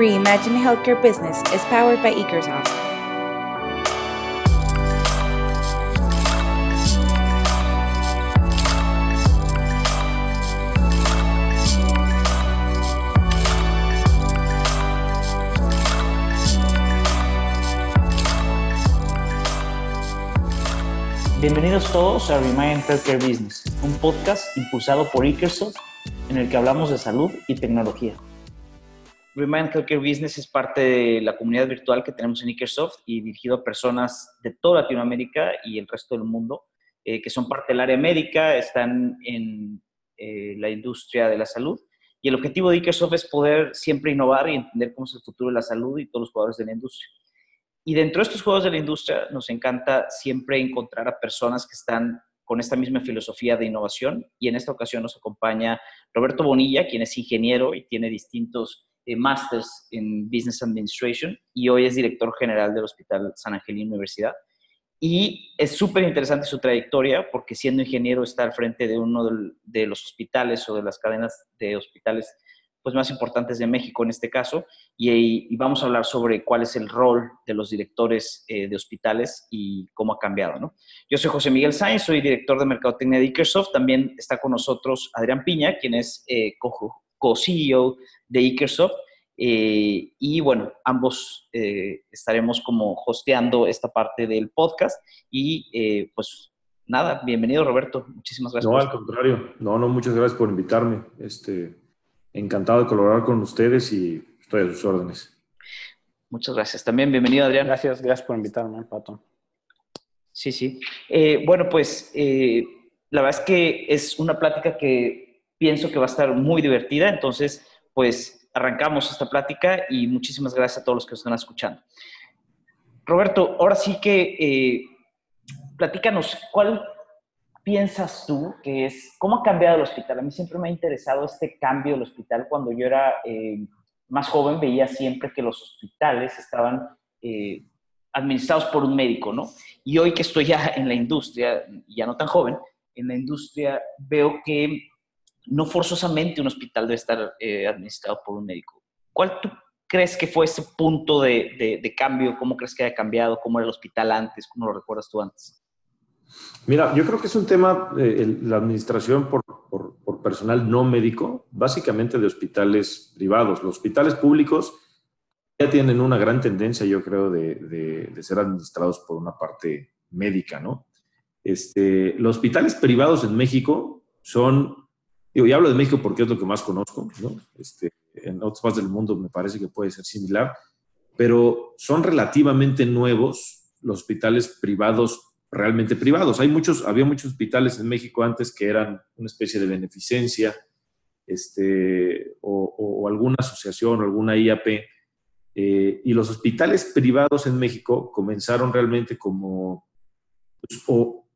Reimagine Healthcare Business is powered by Ekersoft. Bienvenidos todos a Remind Healthcare Business, un podcast impulsado por Ikersoft en el que hablamos de salud y tecnología. Remind Healthcare Business es parte de la comunidad virtual que tenemos en Ikersoft y dirigido a personas de toda Latinoamérica y el resto del mundo eh, que son parte del área médica, están en eh, la industria de la salud. Y el objetivo de Ikersoft es poder siempre innovar y entender cómo es el futuro de la salud y todos los jugadores de la industria. Y dentro de estos juegos de la industria nos encanta siempre encontrar a personas que están con esta misma filosofía de innovación. Y en esta ocasión nos acompaña Roberto Bonilla, quien es ingeniero y tiene distintos eh, másters en Business Administration y hoy es director general del Hospital San Angelino Universidad. Y es súper interesante su trayectoria porque siendo ingeniero está al frente de uno de los hospitales o de las cadenas de hospitales pues, más importantes de México en este caso, y, vamos a hablar sobre cuál es el rol de los directores eh, de hospitales y cómo ha cambiado. ¿no? Yo soy José Miguel Sáenz, soy director de Mercadotecnia de Ikersoft, también está con nosotros Adrián Piña, quien es eh, co-CEO de Ikersoft, eh, y bueno, ambos estaremos como hosteando esta parte del podcast y pues nada, bienvenido Roberto, muchísimas gracias. No, al contrario, no, no, muchas gracias por invitarme. Este, encantado de colaborar con ustedes y estoy a sus órdenes. Muchas gracias. También bienvenido, Adrián. Gracias, gracias por invitarme, Pato. Sí, sí. Eh, bueno, pues eh, la verdad es que es una plática que pienso que va a estar muy divertida, entonces, pues arrancamos esta plática y muchísimas gracias a todos los que nos están escuchando. Roberto, ahora sí que eh, platícanos, ¿cuál piensas tú que es, cómo ha cambiado el hospital? A mí siempre me ha interesado este cambio del hospital. Cuando yo era eh, más joven veía siempre que los hospitales estaban eh, administrados por un médico, ¿no? Y hoy que estoy ya en la industria, ya no tan joven, en la industria veo que no forzosamente un hospital debe estar eh, administrado por un médico. ¿Cuál tú crees que fue ese punto de, de cambio? ¿Cómo crees que haya cambiado? ¿Cómo era el hospital antes? ¿Cómo lo recuerdas tú antes? Mira, yo creo que es un tema, eh, la administración por, personal no médico, básicamente de hospitales privados. Los hospitales públicos ya tienen una gran tendencia, yo creo, de, ser administrados por una parte médica, ¿no? Este, los hospitales privados en México son, digo, y hablo de México porque es lo que más conozco, ¿no? Este, en otras partes del mundo me parece que puede ser similar, pero son relativamente nuevos los hospitales privados realmente privados. Hay muchos, había muchos hospitales en México antes que eran una especie de beneficencia, este, o, alguna asociación o alguna IAP. Eh, y los hospitales privados en México comenzaron realmente como pues, o,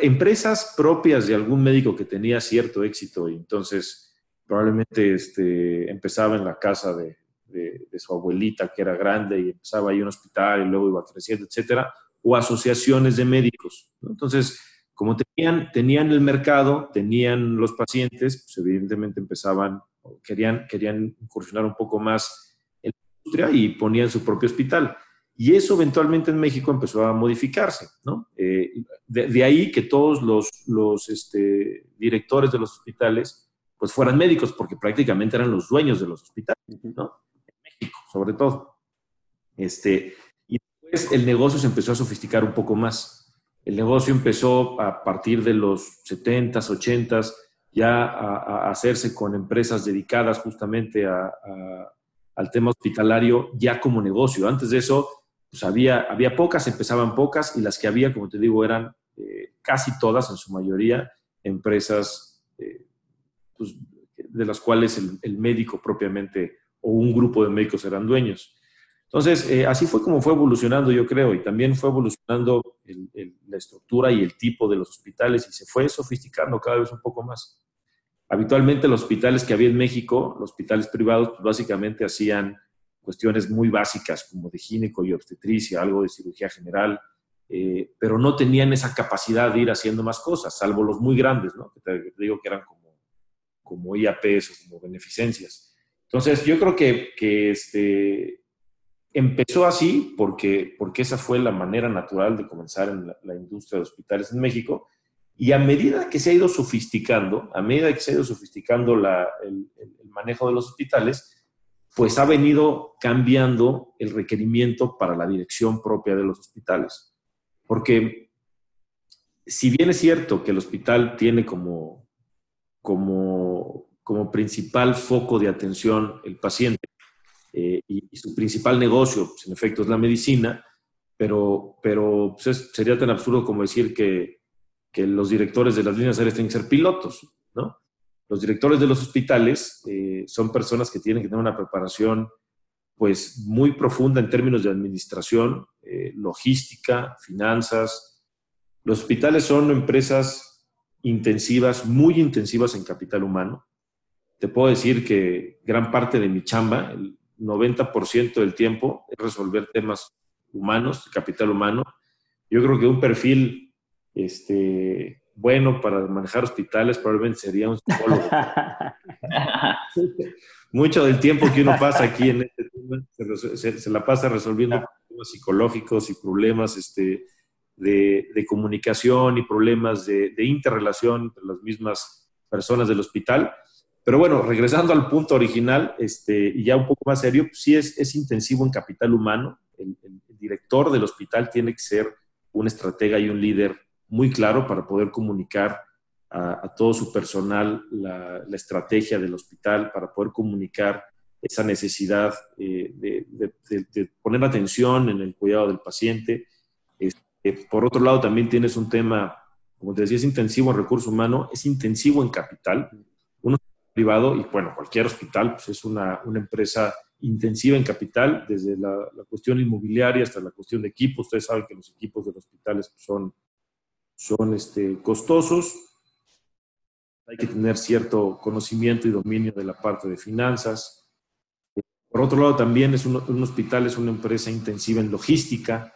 empresas propias de algún médico que tenía cierto éxito y entonces probablemente este, empezaba en la casa de, de, su abuelita que era grande y empezaba ahí un hospital y luego iba creciendo, etcétera o asociaciones de médicos. Entonces, como tenían, tenían el mercado, tenían los pacientes, pues evidentemente empezaban, querían, querían incursionar un poco más en la industria y ponían su propio hospital. Y eso eventualmente en México empezó a modificarse, ¿no? Eh, de, ahí que todos los, los este, directores de los hospitales pues fueran médicos, porque prácticamente eran los dueños de los hospitales, ¿no? En México, sobre todo. Este, el negocio se empezó a sofisticar un poco más. El negocio empezó a partir de los 70s, 80s, ya a, hacerse con empresas dedicadas justamente al tema hospitalario, ya como negocio. Antes de eso, pues había, había pocas, empezaban pocas, y las que había, como te digo, eran eh, casi todas, en su mayoría, empresas eh, pues, de las cuales el médico propiamente o un grupo de médicos eran dueños. Entonces, eh, así fue como fue evolucionando, yo creo, y también fue evolucionando la estructura y el tipo de los hospitales y se fue sofisticando cada vez un poco más. Habitualmente los hospitales que había en México, los hospitales privados, pues básicamente hacían cuestiones muy básicas como de gineco y obstetricia, algo de cirugía general, eh, pero no tenían esa capacidad de ir haciendo más cosas, salvo los muy grandes, ¿no? que te, digo que eran como, como IAPs o como beneficencias. Entonces, yo creo que, que este, empezó así porque, porque esa fue la manera natural de comenzar en la, industria de hospitales en México. Y a medida que se ha ido sofisticando, a medida que se ha ido sofisticando la, el, el manejo de los hospitales, pues ha venido cambiando el requerimiento para la dirección propia de los hospitales. Porque si bien es cierto que el hospital tiene como, como, como principal foco de atención el paciente eh, y, su principal negocio, pues, en efecto, es la medicina, pero, pero pues, sería tan absurdo como decir que, que los directores de las líneas aéreas tienen que ser pilotos, ¿no? Los directores de los hospitales eh, son personas que tienen que tener una preparación pues muy profunda en términos de administración, eh, logística, finanzas. Los hospitales son empresas intensivas, muy intensivas en capital humano. Te puedo decir que gran parte de mi chamba, el 90% del tiempo, es resolver temas humanos, capital humano. Yo creo que un perfil este, bueno para manejar hospitales probablemente sería un psicólogo. Mucho del tiempo que uno pasa aquí en este tema se, la pasa resolviendo problemas psicológicos y problemas este, de, comunicación y problemas de, interrelación entre las mismas personas del hospital. Pero bueno, regresando al punto original este, y ya un poco más serio, pues sí es, es intensivo en capital humano. el director del hospital tiene que ser un estratega y un líder muy claro para poder comunicar a, todo su personal la, estrategia del hospital, para poder comunicar esa necesidad eh, de, poner atención en el cuidado del paciente. Este, por otro lado, también tienes un tema, como te decía, es intensivo en recurso humano, es intensivo en capital. Uno privado, y bueno, cualquier hospital pues es una, una empresa intensiva en capital, desde la, la, cuestión inmobiliaria hasta la cuestión de equipos. Ustedes saben que los equipos de los hospitales son son este, costosos. Hay que tener cierto conocimiento y dominio de la parte de finanzas. Por otro lado, también es un, hospital, es una empresa intensiva en logística.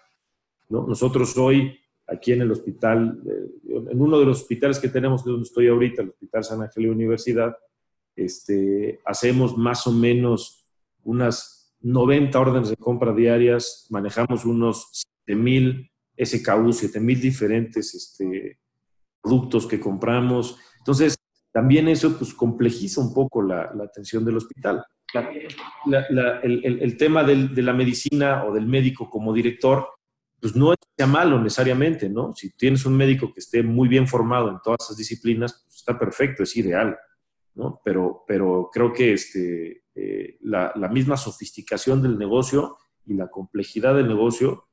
¿no? Nosotros hoy, aquí en el hospital, eh, en uno de los hospitales que tenemos, donde estoy ahorita, el Hospital San Ángel Universidad, este, hacemos más o menos unas 90 órdenes de compra diarias, manejamos unos 7 mil SKU, 7000 diferentes este, productos que compramos. Entonces, también eso pues complejiza un poco la, atención del hospital. el, tema de la medicina o del médico como director, pues no es sea malo necesariamente, ¿no? Si tienes un médico que esté muy bien formado en todas esas disciplinas, pues está perfecto, es ideal, ¿no? Pero, pero creo que este, eh, la, la misma sofisticación del negocio y la complejidad del negocio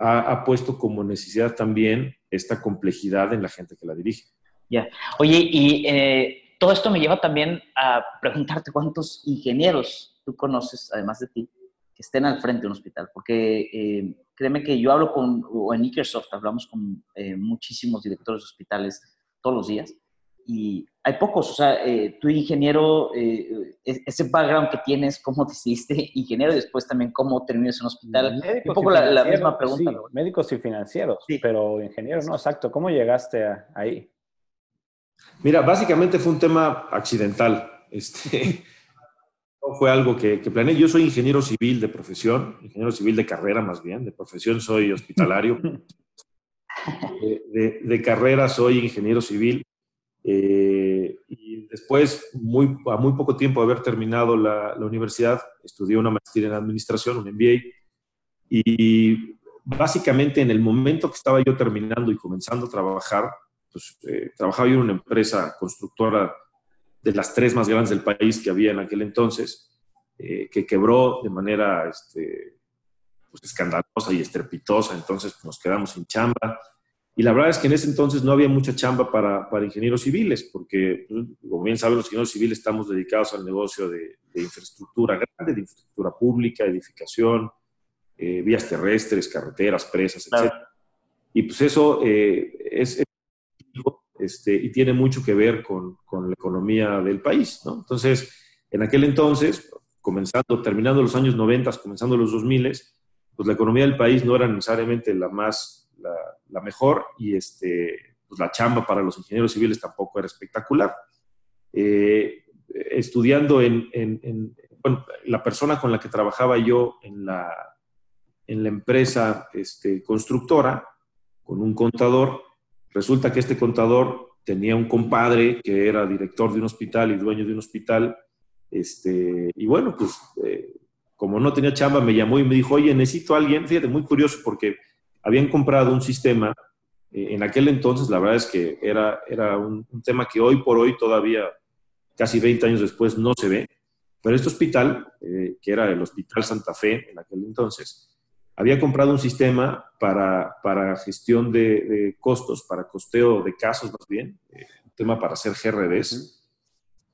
ha, puesto como necesidad también esta complejidad en la gente que la dirige. Ya. Oye, y eh, todo esto me lleva también a preguntarte cuántos ingenieros tú conoces, además de ti, que estén al frente de un hospital. Porque eh, créeme que yo hablo con, o en Microsoft hablamos con eh, muchísimos directores de hospitales todos los días y hay pocos, o sea, eh, tú ingeniero, eh, ese background que tienes, cómo te hiciste ingeniero y después también cómo terminas en un hospital. un poco la, misma pregunta. Médicos y financieros, pero ingeniero no, exacto. ¿Cómo llegaste ahí? Mira, básicamente fue un tema accidental. Este, no fue algo que, que, planeé. Yo soy ingeniero civil de profesión, ingeniero civil de carrera más bien, de profesión soy hospitalario. de, de carrera soy ingeniero civil eh, y después, muy, a muy poco tiempo de haber terminado la, la, universidad, estudié una maestría en administración, un MBA, y básicamente en el momento que estaba yo terminando y comenzando a trabajar, pues eh, trabajaba yo en una empresa constructora de las tres más grandes del país que había en aquel entonces, eh, que quebró de manera este, pues, escandalosa y estrepitosa, entonces nos quedamos sin chamba y la verdad es que en ese entonces no había mucha chamba para, para ingenieros civiles, porque, pues, como bien saben, los ingenieros civiles estamos dedicados al negocio de, infraestructura grande, de infraestructura pública, edificación, eh, vías terrestres, carreteras, presas, etc. Y pues eso eh, es, este, y tiene mucho que ver con, con, la economía del país, ¿no? Entonces, en aquel entonces, comenzando, terminando los años 90, comenzando los 2000, pues la economía del país no era necesariamente la más la, mejor y este, pues la chamba para los ingenieros civiles tampoco era espectacular. Eh, estudiando en, la persona con la que trabajaba yo en la, en la empresa este, constructora, con un contador, resulta que este contador tenía un compadre que era director de un hospital y dueño de un hospital, este, y bueno, pues eh, como no tenía chamba, me llamó y me dijo, oye, necesito a alguien, fíjate, muy curioso, porque habían comprado un sistema, eh, en aquel entonces la verdad es que era, era un, tema que hoy por hoy todavía, casi 20 años después, no se ve, pero este hospital, eh, que era el Hospital Santa Fe en aquel entonces, había comprado un sistema para, para gestión de, costos, para costeo de casos más bien, eh, un tema para hacer GRDs.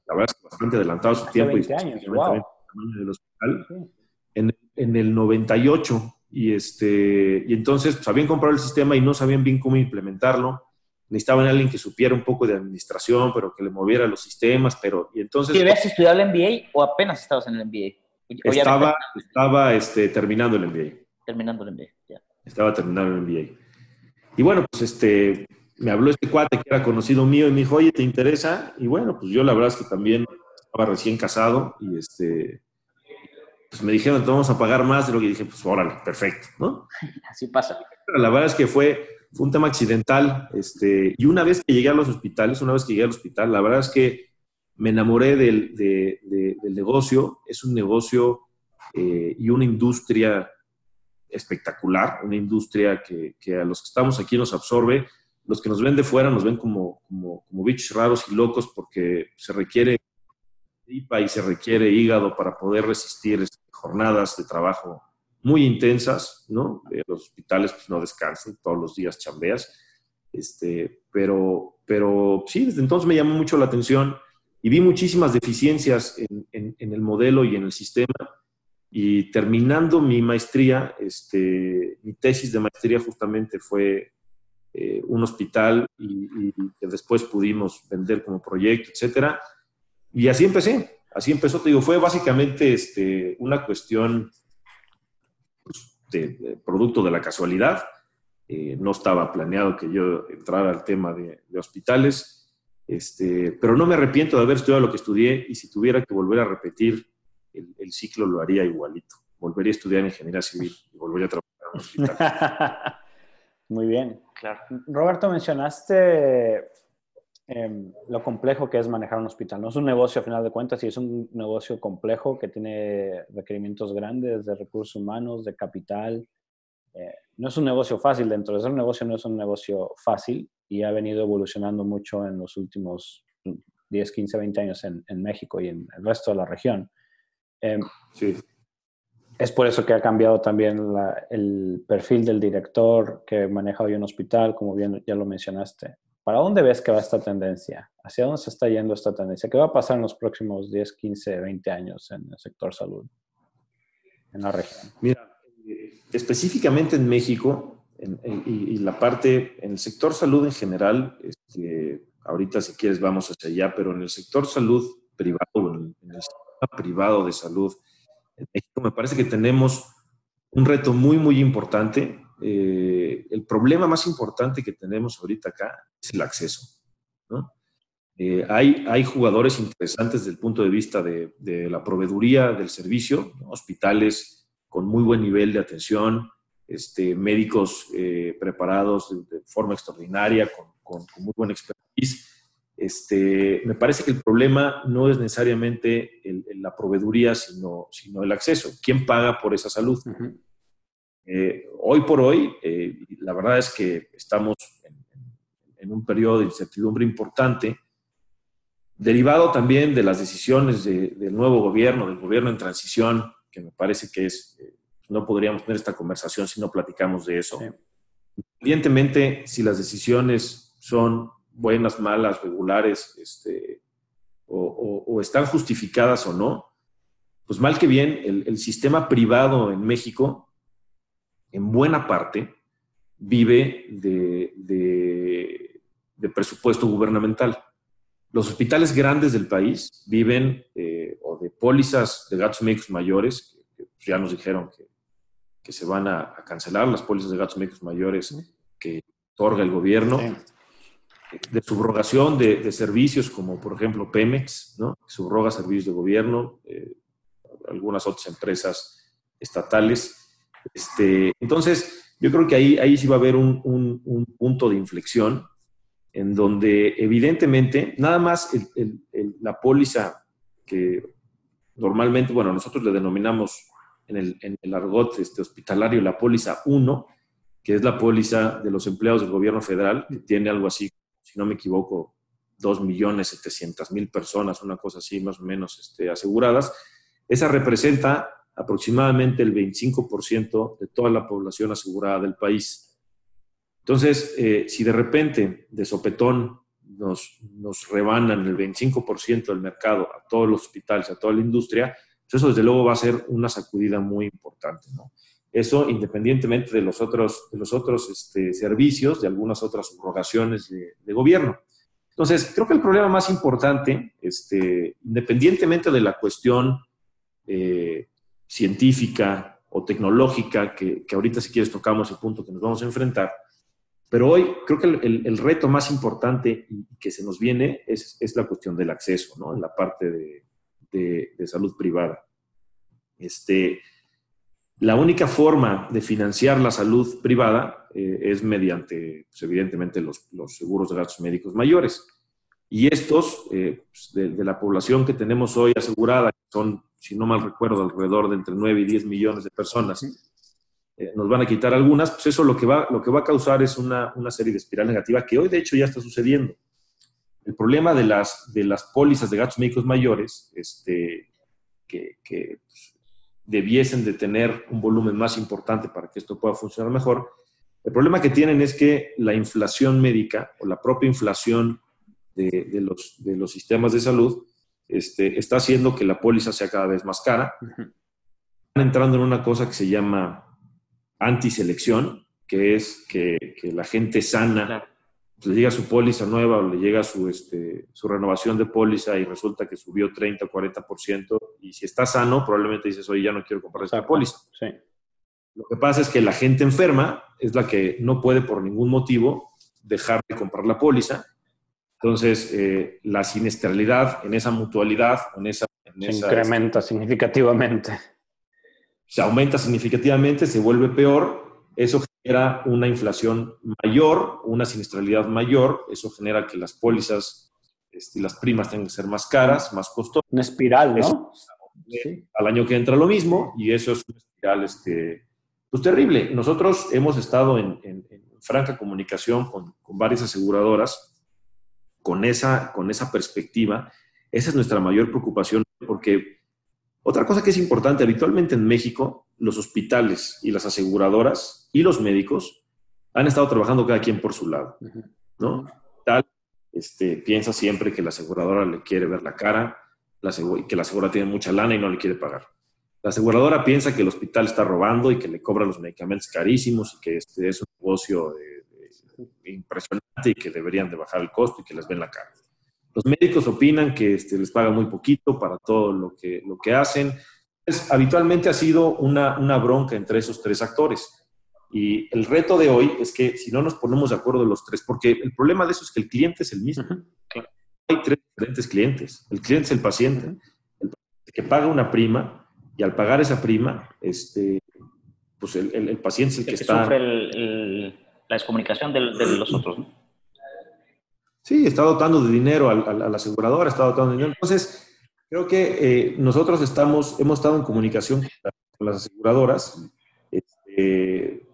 La verdad es que bastante adelantado su tiempo. 20 años, wow. Del hospital. En, en, el 98. Y, este, y entonces pues, habían comprado el sistema y no sabían bien cómo implementarlo. Necesitaban a alguien que supiera un poco de administración, pero que le moviera los sistemas. Pero, y entonces, ¿Y habías estudiado el MBA o apenas estabas en el MBA? Estaba, estaba este, terminando el MBA terminando el MBA. Estaba terminando el MBA. Y bueno, pues este, me habló este cuate que era conocido mío y me dijo, oye, ¿te interesa? Y bueno, pues yo la verdad es que también estaba recién casado y este, pues me dijeron, te vamos a pagar más de lo que dije, pues órale, perfecto, ¿no? Así pasa. La verdad es que fue, fue un tema accidental, este, y una vez que llegué a los hospitales, una vez que llegué al hospital, la verdad es que me enamoré del, del negocio, es un negocio eh, y una industria espectacular, una industria que, a los que estamos aquí nos absorbe. Los que nos ven de fuera nos ven como, como, bichos raros y locos porque se requiere tripa y se requiere hígado para poder resistir este, jornadas de trabajo muy intensas, ¿no? los hospitales pues, no descansan, todos los días chambeas. Este, pero, pero sí, desde entonces me llamó mucho la atención y vi muchísimas deficiencias en el modelo y en el sistema y terminando mi maestría, este, mi tesis de maestría justamente fue eh, un hospital y, que después pudimos vender como proyecto, etcétera. Y así empecé, así empezó, te digo, fue básicamente este, una cuestión pues, de, producto de la casualidad. Eh, no estaba planeado que yo entrara al tema de, de hospitales, este, pero no me arrepiento de haber estudiado lo que estudié y si tuviera que volver a repetir el, ciclo lo haría igualito. Volvería a estudiar ingeniería civil y volvería a trabajar en un hospital. Muy bien. Claro. Roberto, mencionaste em, lo complejo que es manejar un hospital. No es un negocio a final de cuentas, y es un negocio complejo que tiene requerimientos grandes de recursos humanos, de capital. Eh, no es un negocio fácil, dentro de ese negocio no es un negocio fácil y ha venido evolucionando mucho en los últimos 10, 15, 20 años en, en México y en el resto de la región. Em, sí. Es por eso que ha cambiado también el perfil del director que maneja hoy un hospital, como bien ya lo mencionaste. ¿Para dónde ves que va esta tendencia? ¿Hacia dónde se está yendo esta tendencia? ¿Qué va a pasar en los próximos 10, 15, 20 años en el sector salud, en la región? Mira, específicamente en México y, la parte, en el sector salud en general, este, ahorita si quieres vamos hacia allá, pero en el sector salud privado, en el privado de salud en México, me parece que tenemos un reto muy, muy importante. Eh, el problema más importante que tenemos ahorita acá es el acceso. Eh, hay, hay jugadores interesantes desde el punto de vista de, la proveeduría del servicio, hospitales con muy buen nivel de atención, este, médicos eh, preparados de, forma extraordinaria, con, con, con muy buena expertise este, me parece que el problema no es necesariamente la proveeduría, sino, sino el acceso. ¿Quién paga por esa salud? Eh, hoy por hoy, eh, la verdad es que estamos en, un periodo de incertidumbre importante, derivado también de las decisiones del nuevo gobierno, del gobierno en transición, que me parece que es, eh, no podríamos tener esta conversación si no platicamos de eso. Evidentemente, si las decisiones son buenas, malas, regulares, este, o, están justificadas o no, pues mal que bien, el, sistema privado en México, en buena parte, vive de, presupuesto gubernamental. Los hospitales grandes del país viven eh, o de pólizas de gastos médicos mayores, que, ya nos dijeron que, se van a, cancelar las pólizas de gastos médicos mayores que otorga el gobierno de subrogación de, servicios como por ejemplo Pemex, ¿no? subroga servicios de gobierno. Eh, algunas otras empresas estatales. Este, entonces, yo creo que ahí, ahí sí va a haber un, un, punto de inflexión en donde evidentemente nada más la póliza que normalmente, bueno, nosotros le denominamos en el, argot este, hospitalario la póliza 1, que es la póliza de los empleados del gobierno federal, que tiene algo así, si no me equivoco, 2.700.000 personas, una cosa así más o menos este, aseguradas. Esa representa aproximadamente el 25% de toda la población asegurada del país. Entonces, eh, si de repente, de sopetón, nos, nos rebanan el 25% del mercado a todos los hospitales, a toda la industria, pues eso desde luego va a ser una sacudida muy importante. Eso independientemente de los otros, los otros este, servicios, de algunas otras subrogaciones de, gobierno. Entonces, creo que el problema más importante, este, independientemente de la cuestión eh, científica o tecnológica, que, que, ahorita si quieres tocamos el punto que nos vamos a enfrentar, pero hoy creo que el, el, reto más importante que se nos viene es, es, la cuestión del acceso, ¿no? En la parte de, de, de salud privada. Este, la única forma de financiar la salud privada eh, es mediante, pues, evidentemente, los, los, seguros de gastos médicos mayores. Y estos, eh, pues, de, la población que tenemos hoy asegurada, son, si no mal recuerdo, alrededor de entre 9 y 10 millones de personas, eh, nos van a quitar algunas, pues eso lo que va, lo que va a causar es una, una, serie de espiral negativa que hoy de hecho ya está sucediendo. El problema de las, de las pólizas de gastos médicos mayores, este, que, que pues, debiesen de tener un volumen más importante para que esto pueda funcionar mejor. El problema que tienen es que la inflación médica o la propia inflación de, los, de los, sistemas de salud este, está haciendo que la póliza sea cada vez más cara. Están entrando en una cosa que se llama antiselección, que es que, que la gente sana le llega su póliza nueva o le llega su, este, su renovación de póliza y resulta que subió 30 o 40%, y si está sano, probablemente dices, oye, ya no quiero comprar esta póliza. Sí. Lo que pasa es que la gente enferma es la que no puede por ningún motivo dejar de comprar la póliza. Entonces, eh, la siniestralidad en esa mutualidad, en esa... se incrementa significativamente. Se aumenta significativamente, se vuelve peor. Eso genera una inflación mayor, una siniestralidad mayor, eso genera que las pólizas y este, las primas tengan que ser más caras, más costosas. Una espiral, ¿no? Al año que entra lo mismo y eso es una espiral este, pues terrible. Nosotros hemos estado en, franca comunicación con, con, varias aseguradoras con esa, con esa perspectiva. Esa es nuestra mayor preocupación porque otra cosa que es importante, habitualmente en México, los hospitales y las aseguradoras y los médicos han estado trabajando cada quien por su lado, ¿no? Tal, este, piensa siempre que la aseguradora le quiere ver la cara, la que la aseguradora tiene mucha lana y no le quiere pagar. La aseguradora piensa que el hospital está robando y que le cobra los medicamentos carísimos y que este es un negocio impresionante y que deberían de bajar el costo y que les ven la cara. Los médicos opinan que este, les paga muy poquito para todo lo que, lo que hacen habitualmente ha sido una, una bronca entre esos tres actores. Y el reto de hoy es que si no nos ponemos de acuerdo los tres, porque el problema de eso es que el cliente es el mismo. Hay tres diferentes clientes. El cliente es el paciente, el que paga una prima y al pagar esa prima, este, pues el, el, paciente es el, que, está... sufre la descomunicación de, de los otros, ¿no? Sí, está dotando de dinero a, la aseguradora, está dotando de dinero. Entonces, Creo que eh, nosotros estamos, hemos estado en comunicación con las aseguradoras este,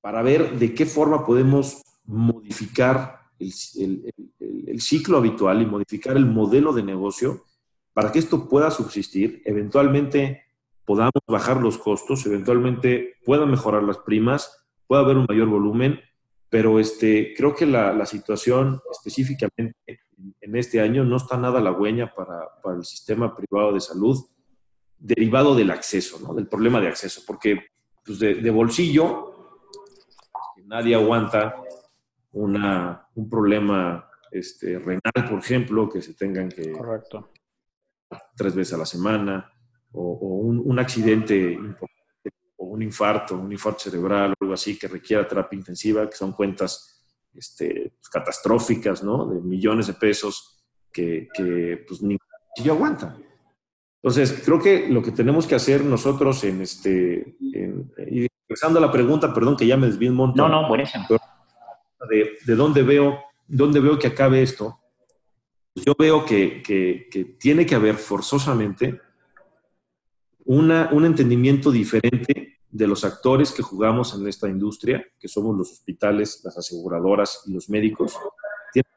para ver de qué forma podemos modificar el, ciclo habitual y modificar el modelo de negocio para que esto pueda subsistir, eventualmente podamos bajar los costos, eventualmente puedan mejorar las primas, pueda haber un mayor volumen, pero este, creo que la, la situación específicamente en este año no está nada halagüeña para, para el sistema privado de salud, derivado del acceso, ¿no? del problema de acceso, porque pues de, bolsillo nadie aguanta una, un problema este, renal, por ejemplo, que se tengan que... Correcto. Tres veces a la semana, o, un, un, accidente importante, un infarto, un infarto cerebral, o algo así que requiera terapia intensiva, que son cuentas este, pues, catastróficas, ¿no? De millones de pesos que, que pues, ni yo aguanta. Entonces, creo que lo que tenemos que hacer nosotros en este, y regresando a la pregunta, perdón que ya me desvío un montón. No, no, buenísimo. De, de dónde, veo, dónde veo que acabe esto. Yo veo que, que, que tiene que haber forzosamente una, un entendimiento diferente de los actores que jugamos en esta industria, que somos los hospitales, las aseguradoras y los médicos, tienen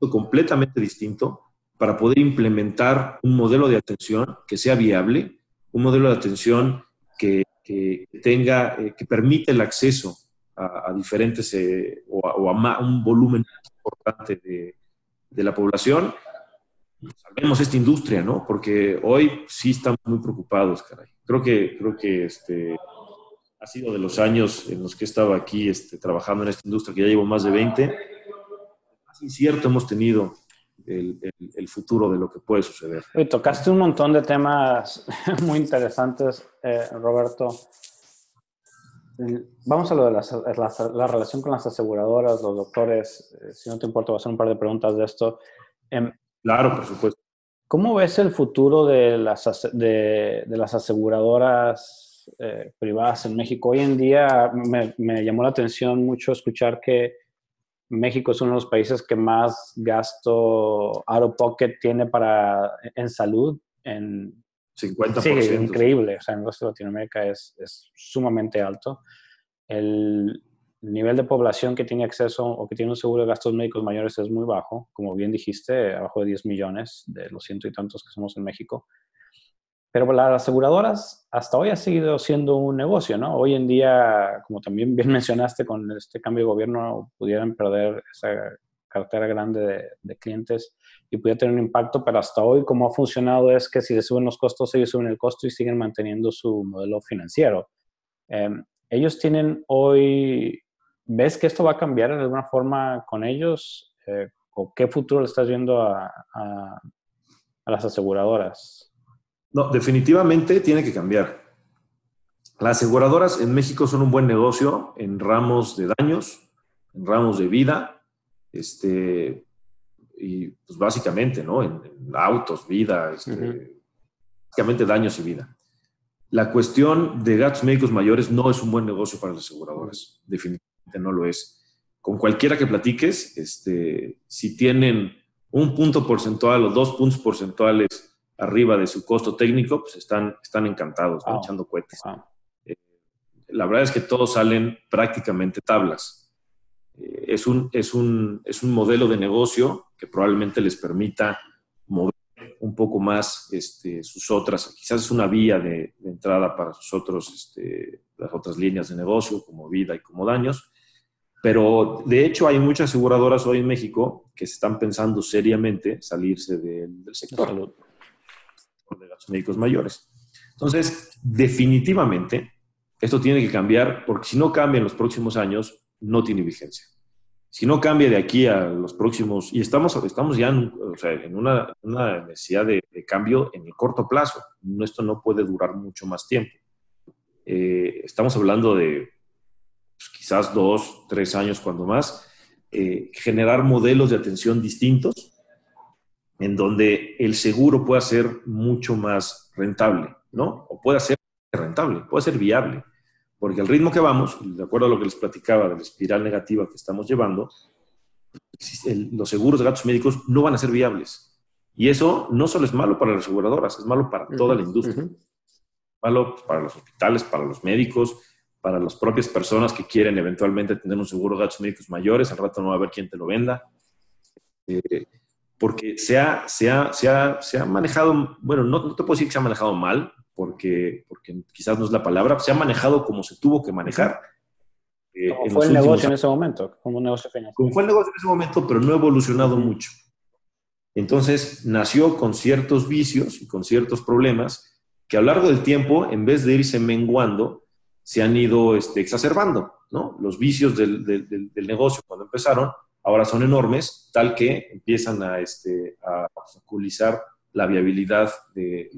un completamente distinto para poder implementar un modelo de atención que sea viable, un modelo de atención que, que tenga, eh, que permita el acceso a, diferentes eh, o, a, un volumen importante de, de la población salvemos esta industria, ¿no? Porque hoy sí estamos muy preocupados, caray. Creo que, creo que este, ha sido de los años en los que he estado aquí este, trabajando en esta industria, que ya llevo más de 20, más incierto hemos tenido el, el, futuro de lo que puede suceder. Y tocaste un montón de temas muy interesantes, eh, Roberto. Vamos a lo de la, la, relación con las aseguradoras, los doctores. Eh, si no te importa, voy a hacer un par de preguntas de esto. Em, claro, por supuesto. ¿Cómo ves el futuro de las, de, de las aseguradoras eh, privadas en México? Hoy en día me, me, llamó la atención mucho escuchar que México es uno de los países que más gasto out of pocket tiene para, en salud. En, 50%. Sí, increíble. O sea, en el resto de Latinoamérica es, es sumamente alto. El, el nivel de población que tiene acceso o que tiene un seguro de gastos médicos mayores es muy bajo, como bien dijiste, abajo de 10 millones de los ciento y tantos que somos en México. Pero las aseguradoras hasta hoy ha seguido siendo un negocio, ¿no? Hoy en día, como también bien mencionaste, con este cambio de gobierno pudieran perder esa cartera grande de, clientes y pudiera tener un impacto, pero hasta hoy como ha funcionado es que si le suben los costos, ellos suben el costo y siguen manteniendo su modelo financiero. Eh, ellos tienen hoy ¿Ves que esto va a cambiar de alguna forma con ellos? Eh, ¿O qué futuro le estás viendo a, las aseguradoras? No, definitivamente tiene que cambiar. Las aseguradoras en México son un buen negocio en ramos de daños, en ramos de vida, este, y pues básicamente, ¿no? En, autos, vida, este, básicamente daños y vida. La cuestión de gastos médicos mayores no es un buen negocio para las aseguradoras, definitivamente no lo es. Con cualquiera que platiques, este, si tienen un punto porcentual o dos puntos porcentuales arriba de su costo técnico, pues están, están encantados, echando cohetes. Eh, la verdad es que todos salen prácticamente tablas. Eh, es, un, es, un, es un modelo de negocio que probablemente les permita mover un poco más este, sus otras, quizás es una vía de, entrada para sus otros, este, las otras líneas de negocio, como vida y como daños, pero de hecho hay muchas aseguradoras hoy en México que están pensando seriamente salirse del, sector. De los médicos mayores. Entonces, definitivamente, esto tiene que cambiar porque si no cambia en los próximos años, no tiene vigencia. Si no cambia de aquí a los próximos, y estamos, estamos ya en, una, una, necesidad de, cambio en el corto plazo, esto no puede durar mucho más tiempo. Eh, estamos hablando de pues, quizás dos, tres años cuando más, eh, generar modelos de atención distintos en donde el seguro pueda ser mucho más rentable, ¿no? O pueda ser rentable, puede ser viable. Porque al ritmo que vamos, de acuerdo a lo que les platicaba de la espiral negativa que estamos llevando, los seguros de gastos médicos no van a ser viables. Y eso no solo es malo para las aseguradoras, es malo para toda la industria. Malo para los hospitales, para los médicos, para las propias personas que quieren eventualmente tener un seguro de gastos médicos mayores, al rato no va a haber quien te lo venda. Eh, porque se ha, se, ha, se, ha, se ha, manejado, bueno, no, no, te puedo decir que se ha manejado mal, porque, porque quizás no es la palabra, se ha manejado como se tuvo que manejar. Eh, como fue el negocio en ese momento, como un negocio financiero. Como fue el negocio en ese momento, pero no ha evolucionado mucho. Entonces, nació con ciertos vicios y con ciertos problemas que a lo largo del tiempo, en vez de irse menguando, se han ido este, exacerbando, ¿no? Los vicios del, del, negocio cuando empezaron ahora son enormes, tal que empiezan a, este, a obstaculizar la viabilidad de,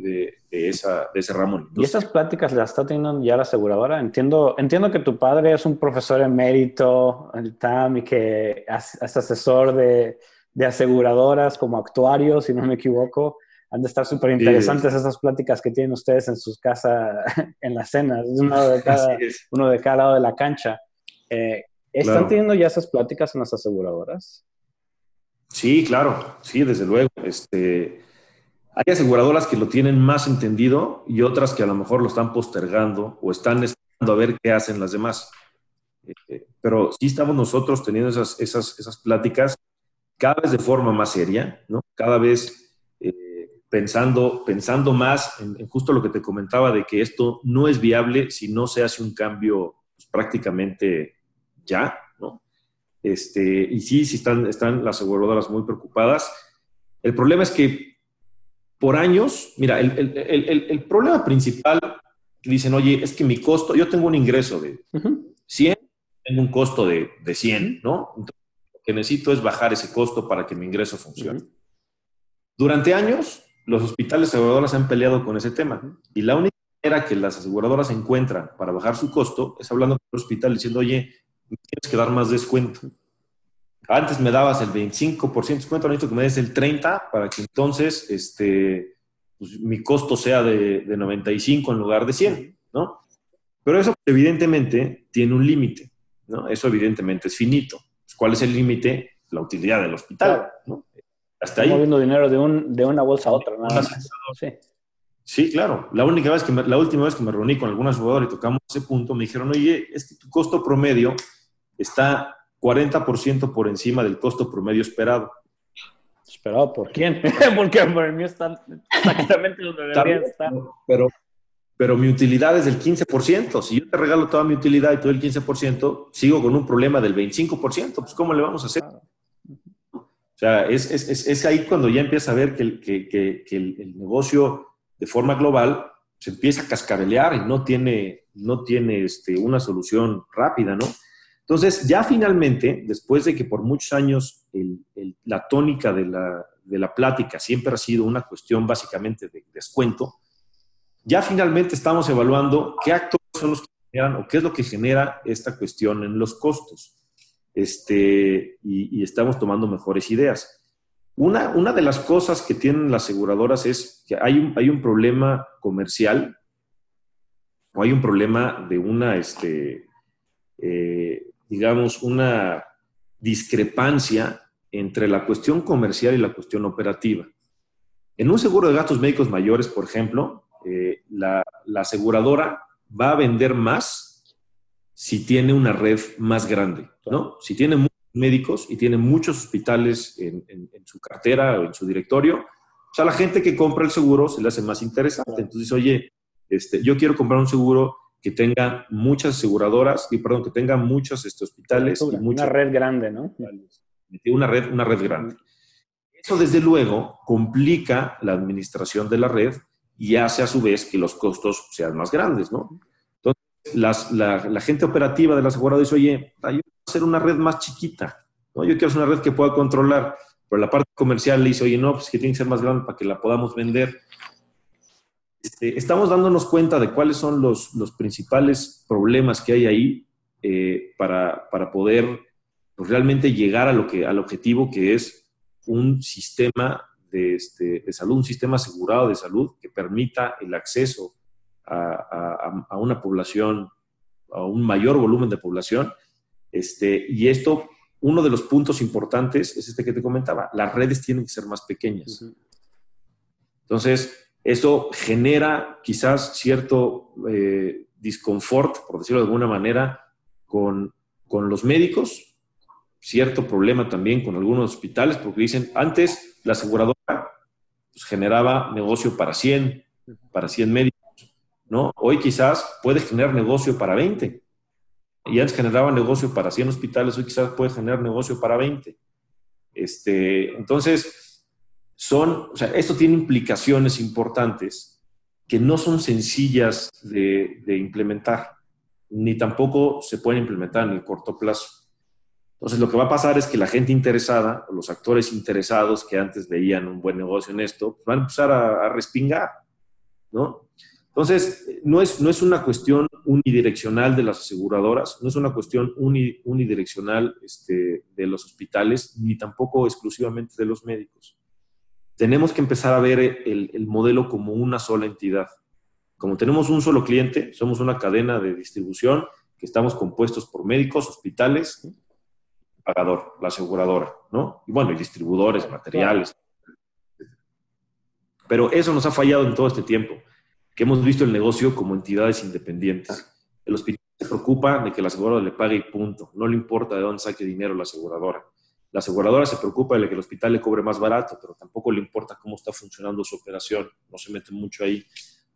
de, esa, de ese ramo. ¿Y esas pláticas las está teniendo ya la aseguradora? Entiendo, entiendo que tu padre es un profesor emérito en el TAM y que es asesor de, de aseguradoras como actuario, si no me equivoco. Han de estar súper interesantes esas pláticas que tienen ustedes en sus casas, en las cenas, uno de cada, uno de cada lado de la cancha. Eh, ¿Están teniendo ya esas pláticas en las aseguradoras? Sí, claro, sí, desde luego. Este, hay aseguradoras que lo tienen más entendido y otras que a lo mejor lo están postergando o están esperando a ver qué hacen las demás. Eh, pero sí estamos nosotros teniendo esas, esas, esas pláticas cada vez de forma más seria, ¿no? Cada vez pensando, pensando más en, justo lo que te comentaba de que esto no es viable si no se hace un cambio pues, prácticamente ya, ¿no? Este, y sí, sí están, están las aseguradoras muy preocupadas. El problema es que por años, mira, el, el, el, problema principal, dicen, oye, es que mi costo, yo tengo un ingreso de 100, tengo un costo de, de 100, ¿no? Entonces, lo que necesito es bajar ese costo para que mi ingreso funcione. Durante años, los hospitales aseguradoras han peleado con ese tema. Y la única manera que las aseguradoras encuentran para bajar su costo es hablando con el hospital diciendo, oye, tienes que dar más descuento. Antes me dabas el 25% de descuento, necesito que me des el 30% para que entonces este, pues, mi costo sea de, 95 en lugar de 100, ¿no? Pero eso evidentemente tiene un límite, ¿no? Eso evidentemente es finito. ¿Cuál es el límite? La utilidad del hospital, ¿no? Moviendo dinero de, un, de una bolsa a otra, nada más. Sí. Claro. La, única vez que la última vez que me reuní con algunas jugadoras y tocamos ese punto, me dijeron, oye, es que tu costo promedio está 40% por encima del costo promedio esperado. ¿Esperado por quién? Porque por el mío está exactamente donde debería estar. Pero, pero mi utilidad es del 15%. Si yo te regalo toda mi utilidad y todo el 15%, sigo con un problema del 25%. Pues, ¿cómo le vamos a hacer? O sea, es, es, es ahí cuando ya empieza a ver que, que, el, negocio de forma global se empieza a cascabelear y no tiene, no tiene este, una solución rápida, ¿no? Entonces, ya finalmente, después de que por muchos años la tónica de la, de la plática siempre ha sido una cuestión básicamente de descuento, ya finalmente estamos evaluando qué actores son los que generan o qué es lo que genera esta cuestión en los costos este, y, estamos tomando mejores ideas. Una, una, de las cosas que tienen las aseguradoras es que hay un, hay un problema comercial o hay un problema de una, este, eh, digamos, una discrepancia entre la cuestión comercial y la cuestión operativa. En un seguro de gastos médicos mayores, por ejemplo, eh, la, aseguradora va a vender más si tiene una red más grande, ¿no? Si tiene médicos y tiene muchos hospitales en, su cartera o en su directorio, o sea, la gente que compra el seguro se le hace más interesante. Entonces, oye, este, yo quiero comprar un seguro que tenga muchas aseguradoras, y perdón, que tenga muchos este, hospitales. Y una red grande, ¿no? Una red, una red grande. Eso, desde luego, complica la administración de la red y hace a su vez que los costos sean más grandes, ¿no? La, gente operativa de la aseguradora dice, oye, yo quiero hacer una red más chiquita, ¿no? yo quiero hacer una red que pueda controlar, pero la parte comercial le dice, oye, no, pues que tiene que ser más grande para que la podamos vender. Este, estamos dándonos cuenta de cuáles son los, principales problemas que hay ahí eh, para, poder pues, realmente llegar a lo que, al objetivo que es un sistema de, este, de salud, un sistema asegurado de salud que permita el acceso a, una población, a un mayor volumen de población. Este, y esto, uno de los puntos importantes es este que te comentaba, las redes tienen que ser más pequeñas. Entonces, eso genera quizás cierto eh, disconfort, por decirlo de alguna manera, con, con los médicos, cierto problema también con algunos hospitales, porque dicen, antes la aseguradora pues, generaba negocio para 100, para 100 médicos ¿no? Hoy quizás puedes generar negocio para 20. Y antes generaba negocio para 100 hospitales, hoy quizás puedes generar negocio para 20. Este, entonces, son, o sea, esto tiene implicaciones importantes que no son sencillas de, implementar, ni tampoco se pueden implementar en el corto plazo. Entonces, lo que va a pasar es que la gente interesada, los actores interesados que antes veían un buen negocio en esto, van a empezar a, a respingar, ¿no? Entonces, no es, no es una cuestión unidireccional de las aseguradoras, no es una cuestión unidireccional este, de los hospitales, ni tampoco exclusivamente de los médicos. tenemos que empezar a ver el, el modelo como una sola entidad. Como tenemos un solo cliente, somos una cadena de distribución que estamos compuestos por médicos, hospitales, pagador, la aseguradora, ¿no? Y bueno, y distribuidores, materiales. Pero eso nos ha fallado en todo este tiempo, que hemos visto el negocio como entidades independientes. El hospital se preocupa de que la aseguradora le pague y punto. No le importa de dónde saque dinero la aseguradora. La aseguradora se preocupa de que el hospital le cobre más barato, pero tampoco le importa cómo está funcionando su operación. No se mete mucho ahí.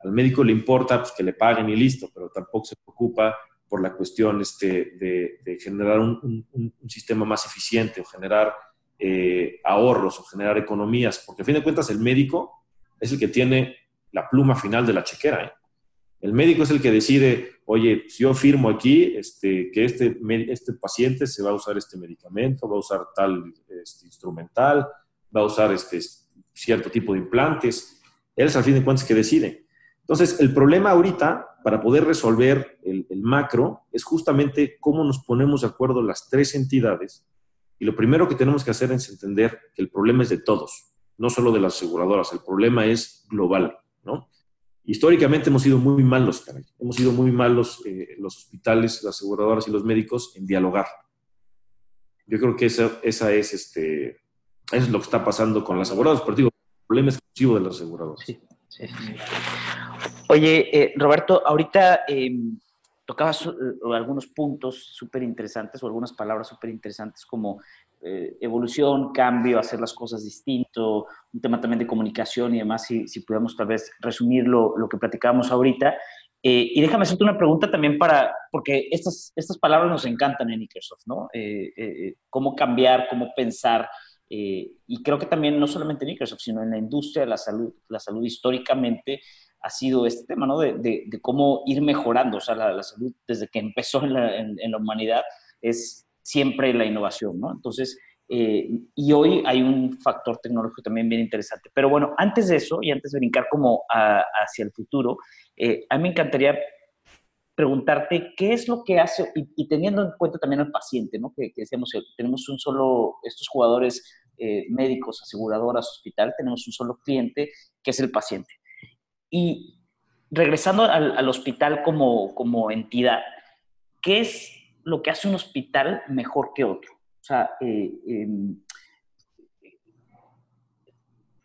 Al médico le importa pues, que le paguen y listo, pero tampoco se preocupa por la cuestión este, de, generar un, sistema más eficiente o generar eh, ahorros o generar economías, porque a fin de cuentas el médico es el que tiene la pluma final de la chequera. ¿eh? El médico es el que decide, oye, si yo firmo aquí este, que este, este paciente se va a usar este medicamento, va a usar tal este, instrumental, va a usar este, cierto tipo de implantes, él es al fin de cuentas que decide. Entonces, el problema ahorita, para poder resolver el, macro, es justamente cómo nos ponemos de acuerdo las tres entidades. Y lo primero que tenemos que hacer es entender que el problema es de todos, no solo de las aseguradoras, el problema es global, ¿no? Históricamente hemos sido muy malos, caray. Hemos sido muy malos eh, los hospitales, las aseguradoras y los médicos en dialogar. Yo creo que esa, esa es, este, eso es lo que está pasando con las aseguradoras, pero digo, el problema exclusivo de las aseguradoras. Sí, sí. Oye, eh, Roberto, ahorita em, tocabas eh, algunos puntos súper interesantes o algunas palabras súper interesantes como eh, evolución, cambio, hacer las cosas distinto, un tema también de comunicación y demás, si, si pudiéramos tal vez resumir lo, que platicábamos ahorita. y déjame hacerte una pregunta también para, porque estas, estas palabras nos encantan en Microsoft, ¿no? cómo cambiar, cómo pensar. y creo que también no solamente en Microsoft, sino en la industria de la salud, la salud históricamente ha sido este tema, ¿no? De, de, cómo ir mejorando, o sea, la, salud desde que empezó en la, en, la, humanidad es siempre la innovación, ¿no? Entonces, eh, y hoy hay un factor tecnológico también bien interesante. Pero bueno, antes de eso, y antes de brincar como hacia el futuro, eh, a mí me encantaría preguntarte qué es lo que hace, y, teniendo en cuenta también al paciente, ¿no? Que, que decíamos, tenemos un solo, estos jugadores eh, médicos, aseguradoras, hospital, tenemos un solo cliente, que es el paciente. Y regresando al, hospital como, como, entidad, ¿qué es lo que hace un hospital mejor que otro? O sea, eh, em,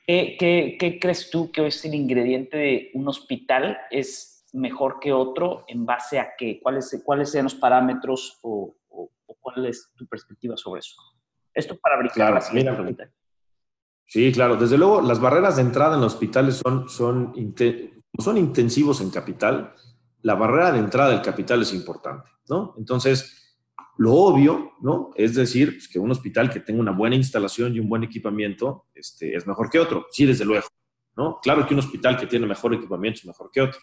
¿qué, crees tú que es el ingrediente de un hospital es mejor que otro en base a qué? ¿Cuáles, cuáles sean los parámetros o, cuál es tu perspectiva sobre eso? Esto para brincar la pregunta. Sí, claro. Desde luego, las barreras de entrada en los hospitales son, son, son intensivos en capital. La barrera de entrada del capital es importante, ¿no? Entonces, lo obvio, ¿no? Es decir, pues, que un hospital que tenga una buena instalación y un buen equipamiento este, es mejor que otro. Sí, desde luego, ¿no? Claro que un hospital que tiene mejor equipamiento es mejor que otro.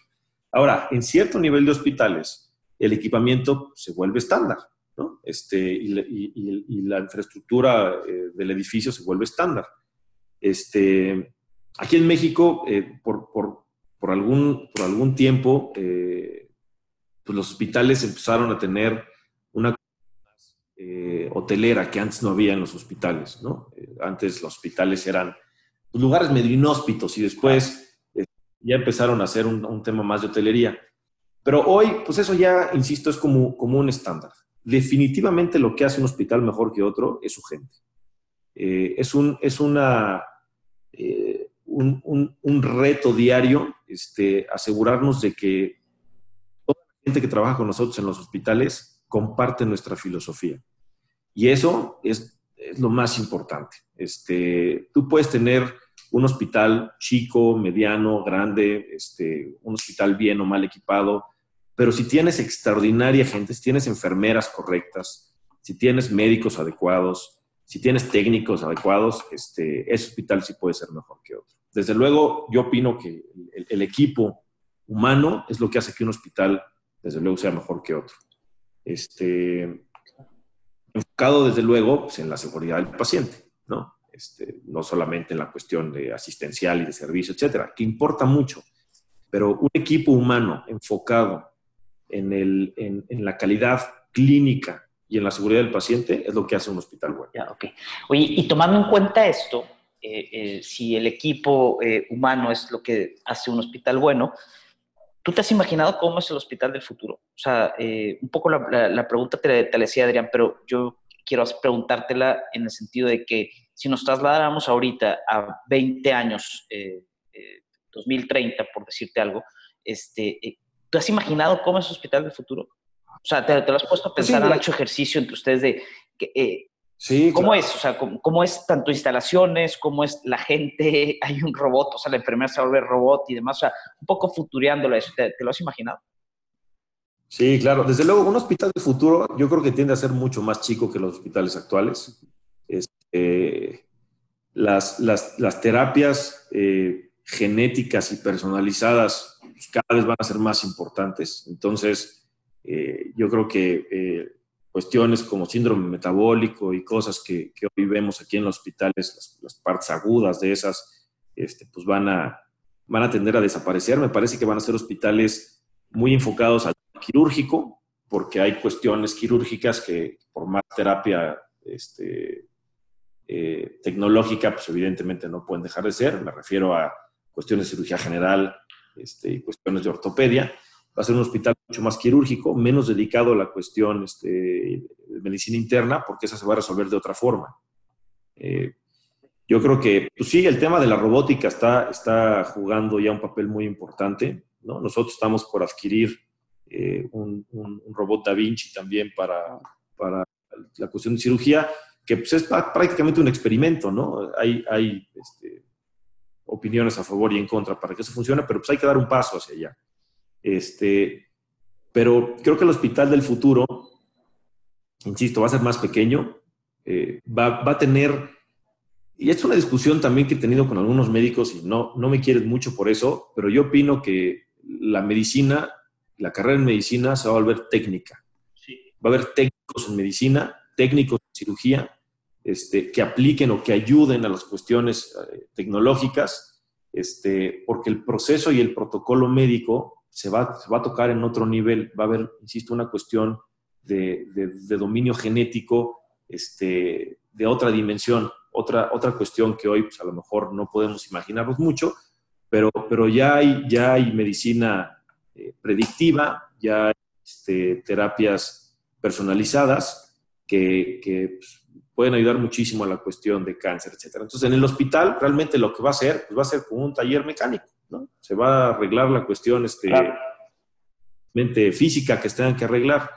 Ahora, en cierto nivel de hospitales, el equipamiento se vuelve estándar, ¿no? Este, y, la infraestructura eh, del edificio se vuelve estándar. Este, aquí en México, eh, por, algún, por algún tiempo, eh, pues los hospitales empezaron a tener una eh, hotelera que antes no había en los hospitales, ¿no? antes los hospitales eran pues, lugares medio inhóspitos y después ya empezaron a hacer un, tema más de hotelería. Pero hoy, pues eso ya, insisto, es como, como un estándar. Definitivamente lo que hace un hospital mejor que otro es su gente. es, un, es una eh, un, reto diario, este, asegurarnos de que toda la gente que trabaja con nosotros en los hospitales comparte nuestra filosofía. Y eso es, lo más importante. Este, tú puedes tener un hospital chico, mediano, grande, este, un hospital bien o mal equipado, pero si tienes extraordinaria gente, si tienes enfermeras correctas, si tienes médicos adecuados, si tienes técnicos adecuados, este, ese hospital sí puede ser mejor que otro. Desde luego, yo opino que el, equipo humano es lo que hace que un hospital, desde luego, sea mejor que otro. Este, enfocado, desde luego, pues, en la seguridad del paciente, ¿no? Este, no solamente en la cuestión de asistencial y de servicio, etcétera, que importa mucho, pero un equipo humano enfocado en, el, en, en la calidad clínica y en la seguridad del paciente es lo que hace un hospital bueno. Ya. Oye, y tomando en cuenta esto, si el equipo humano es lo que hace un hospital bueno, ¿tú te has imaginado cómo es el hospital del futuro? O sea, un poco la, pregunta te, te la decía Adrián, pero yo quiero preguntártela en el sentido de que si nos trasladáramos ahorita a 20 años, 2030, por decirte algo, este, ¿tú has imaginado cómo es el hospital del futuro? O sea, ¿te, lo has puesto a pensar, sí, hecho ejercicio entre ustedes de eh, sí, ¿cómo es? O sea, ¿cómo, es tanto instalaciones, cómo es la gente? Hay un robot, o sea, la enfermera se vuelve robot y demás, o sea, un poco futureándolo eso, ¿te, lo has imaginado? Sí, claro. Desde luego, un hospital del futuro yo creo que tiende a ser mucho más chico que los hospitales actuales. Este, las, las, las, terapias eh, genéticas y personalizadas pues, cada vez van a ser más importantes. Entonces, eh, yo creo que eh, cuestiones como síndrome metabólico y cosas que, hoy vemos aquí en los hospitales, las, partes agudas de esas, este, pues van a, van a tender a desaparecer. Me parece que van a ser hospitales muy enfocados al quirúrgico, porque hay cuestiones quirúrgicas que por más terapia este, eh, tecnológica, pues evidentemente no pueden dejar de ser. Me refiero a cuestiones de cirugía general este, y cuestiones de ortopedia va a ser un hospital mucho más quirúrgico, menos dedicado a la cuestión este, de medicina interna, porque esa se va a resolver de otra forma. Eh, yo creo que, pues sí, el tema de la robótica está, jugando ya un papel muy importante. ¿no? Nosotros estamos por adquirir eh, un, robot Da Vinci también para, la cuestión de cirugía, que pues, es prácticamente un experimento, ¿no? Hay, hay este, opiniones a favor y en contra para que eso funcione, pero pues hay que dar un paso hacia allá. Este, pero creo que el hospital del futuro, insisto, va a ser más pequeño, eh, va, va, a tener, y es una discusión también que he tenido con algunos médicos y no, no me quieren mucho por eso, pero yo opino que la medicina, la carrera en medicina se va a volver técnica. Va a haber técnicos en medicina, técnicos en cirugía, este, que apliquen o que ayuden a las cuestiones eh, tecnológicas, este, porque el proceso y el protocolo médico se va, va a tocar en otro nivel, va a haber, insisto, una cuestión de, de, dominio genético este, de otra dimensión, otra, otra cuestión que hoy pues, a lo mejor no podemos imaginarnos mucho, pero, pero ya, hay, ya hay medicina eh, predictiva, ya hay este, terapias personalizadas que, que pues, pueden ayudar muchísimo a la cuestión de cáncer, etc. Entonces, en el hospital realmente lo que va a ser, pues va a ser como un taller mecánico. Se va a arreglar la cuestión este, mente física que tengan que arreglar.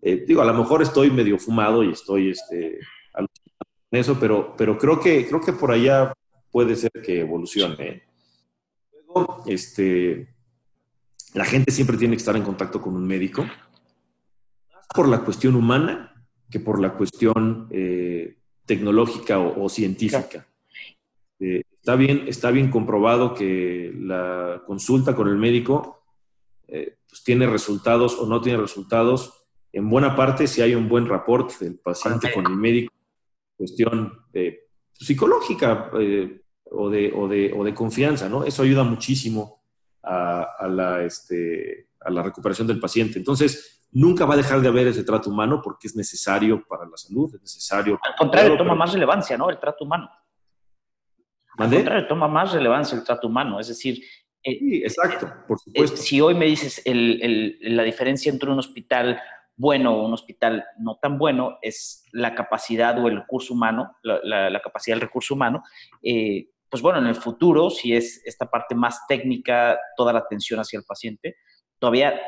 Eh, digo, a lo mejor estoy medio fumado y estoy este, en eso, pero, pero creo, que, creo que por allá puede ser que evolucione. Luego, este, la gente siempre tiene que estar en contacto con un médico, más por la cuestión humana que por la cuestión eh, tecnológica o, científica. Eh, está bien, está bien comprobado que la consulta con el médico eh, pues tiene resultados o no tiene resultados. En buena parte, si hay un buen rapport del paciente con el médico, cuestión eh, psicológica eh, o, de, o, de, o, de, confianza, ¿no? Eso ayuda muchísimo a, a, la, este, a la recuperación del paciente. Entonces, nunca va a dejar de haber ese trato humano porque es necesario para la salud, es necesario. Al contrario, toma más relevancia, ¿no? El trato humano. Al contrario, toma más relevancia el trato humano. Es decir, eh, sí, exacto, por eh, supuesto. si hoy me dices la diferencia entre un hospital bueno o un hospital no tan bueno es la capacidad o el recurso humano, la, capacidad del recurso humano, eh, pues bueno, en el futuro, si es esta parte más técnica, toda la atención hacia el paciente, todavía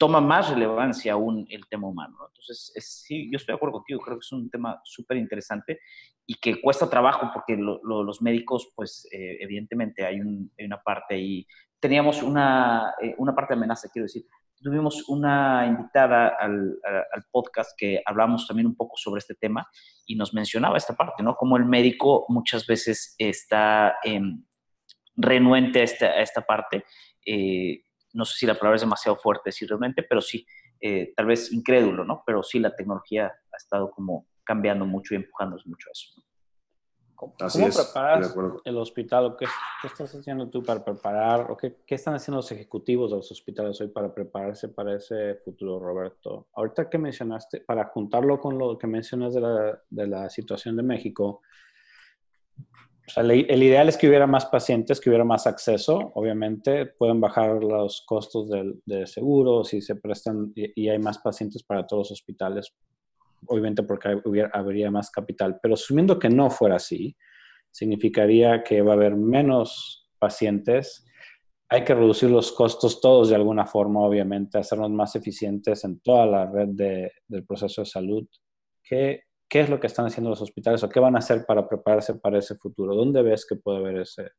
toma más relevancia aún el tema humano. Entonces, sí, yo estoy de acuerdo contigo, creo que es un tema súper interesante y que cuesta trabajo porque los médicos, pues eh, evidentemente hay, una parte ahí. Teníamos una, eh, una parte de amenaza, quiero decir. Tuvimos una invitada al, al, podcast que hablamos también un poco sobre este tema y nos mencionaba esta parte, ¿no? Como el médico muchas veces está eh, renuente a esta, a esta parte. Eh, no sé si la palabra es demasiado fuerte decir realmente, pero sí, eh, tal vez incrédulo, ¿no? Pero sí la tecnología ha estado como cambiando mucho y empujándonos mucho a eso. ¿Cómo, preparas el hospital? ¿Qué, ¿Qué, estás haciendo tú para preparar? ¿O qué, qué, están haciendo los ejecutivos de los hospitales hoy para prepararse para ese futuro, Roberto? Ahorita que mencionaste, para juntarlo con lo que mencionas de la, de la situación de México, el, ideal es que hubiera más pacientes, que hubiera más acceso. Obviamente, pueden bajar los costos de seguro si se prestan y, hay más pacientes para todos los hospitales. Obviamente, porque hubiera, habría más capital. Pero asumiendo que no fuera así, significaría que va a haber menos pacientes. Hay que reducir los costos todos de alguna forma, obviamente, hacernos más eficientes en toda la red de, del proceso de salud. Que ¿Qué es lo que están haciendo los hospitales o qué van a hacer para prepararse para ese futuro? ¿Dónde ves que puede haber ese,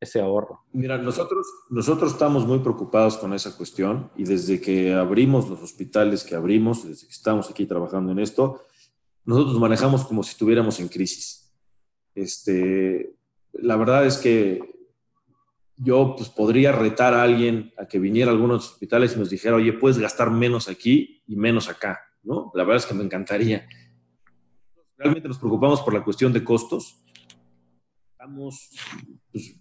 ese ahorro? Mira, nosotros, nosotros estamos muy preocupados con esa cuestión y desde que abrimos los hospitales que abrimos, desde que estamos aquí trabajando en esto, nosotros manejamos como si estuviéramos en crisis. Este, la verdad es que yo pues, podría retar a alguien a que viniera a algunos hospitales y nos dijera, oye, puedes gastar menos aquí y menos acá, ¿no? La verdad es que me encantaría realmente nos preocupamos por la cuestión de costos. Estamos pues,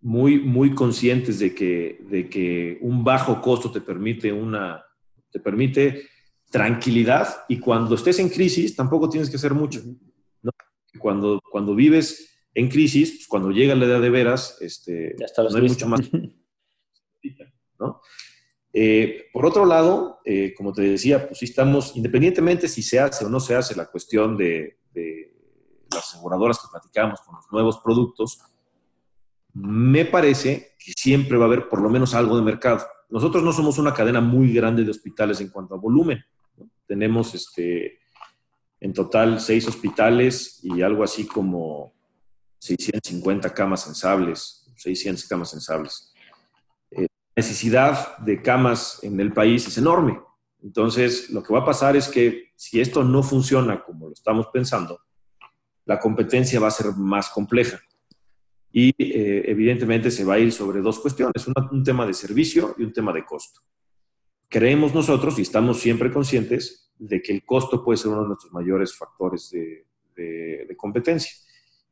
muy, muy conscientes de que, de que un bajo costo te permite, una, te permite tranquilidad y cuando estés en crisis tampoco tienes que hacer mucho. Cuando, cuando vives en crisis, pues, cuando llega la edad de veras, este, no hay mucho más. ¿no? Eh, por otro lado, eh, como te decía, pues sí estamos, independientemente si se hace o no se hace la cuestión de, las aseguradoras que platicamos con los nuevos productos, me parece que siempre va a haber por lo menos algo de mercado. Nosotros no somos una cadena muy grande de hospitales en cuanto a volumen. Tenemos este, en total seis hospitales y algo así como 650 camas sensables, 600 camas sensables necesidad de camas en el país es enorme. Entonces, lo que va a pasar es que si esto no funciona como lo estamos pensando, la competencia va a ser más compleja. Y eh, evidentemente se va a ir sobre dos cuestiones, un tema de servicio y un tema de costo. Creemos nosotros y estamos siempre conscientes de que el costo puede ser uno de nuestros mayores factores de, competencia.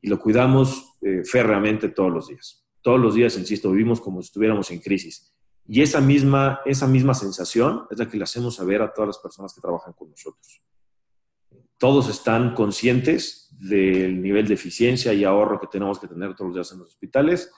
Y lo cuidamos eh, férreamente todos los días. Todos los días, insisto, vivimos como si estuviéramos en crisis. Y esa misma, esa misma sensación es la que le hacemos saber a todas las personas que trabajan con nosotros. Todos están conscientes del nivel de eficiencia y ahorro que tenemos que tener todos los días en los hospitales,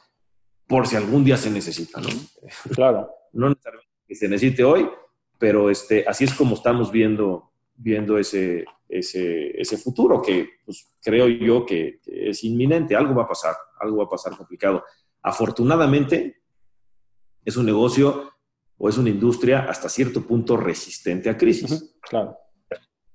por si algún día se necesita, ¿no? Claro. no necesariamente que se necesite hoy, pero este, así es como estamos viendo, viendo ese, ese, ese futuro, que pues, creo yo que es inminente. Algo va a pasar, algo va a pasar complicado. Afortunadamente, es un negocio o es una industria hasta cierto punto resistente a crisis. claro.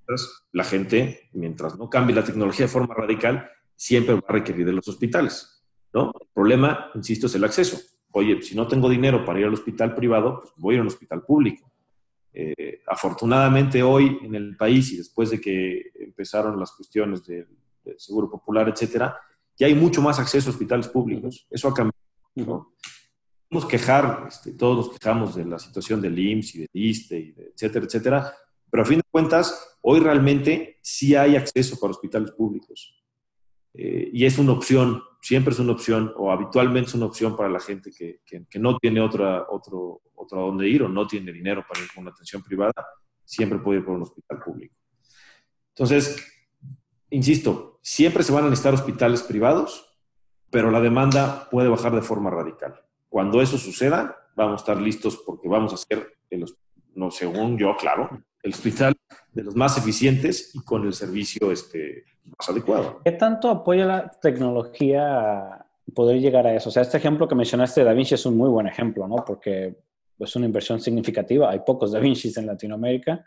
Entonces, la gente, mientras no cambie la tecnología de forma radical, siempre va a requerir de los hospitales. ¿no? El problema, insisto, es el acceso. Oye, si no tengo dinero para ir al hospital privado, pues voy a ir a un hospital público. Eh, afortunadamente hoy en el país y después de que empezaron las cuestiones del, seguro popular, etcétera, ya hay mucho más acceso a hospitales públicos. Eso ha cambiado. ¿no? podemos quejar, este, todos nos quejamos de la situación del IMSS y del ISTE, y etcétera, etcétera, pero a fin de cuentas, hoy realmente sí hay acceso para hospitales públicos. Eh, y es una opción, siempre es una opción, o habitualmente es una opción para la gente que, que, no tiene otra, otro, otro a dónde ir o no tiene dinero para ir con una atención privada, siempre puede ir por un hospital público. Entonces, insisto, siempre se van a necesitar hospitales privados, pero la demanda puede bajar de forma radical. Cuando eso suceda, vamos a estar listos porque vamos a ser, no, según yo, claro, el hospital de los más eficientes y con el servicio este, más adecuado. ¿Qué tanto apoya la tecnología poder llegar a eso? O sea, este ejemplo que mencionaste de Da Vinci es un muy buen ejemplo, ¿no? Porque es una inversión significativa. Hay pocos Da Vinci en Latinoamérica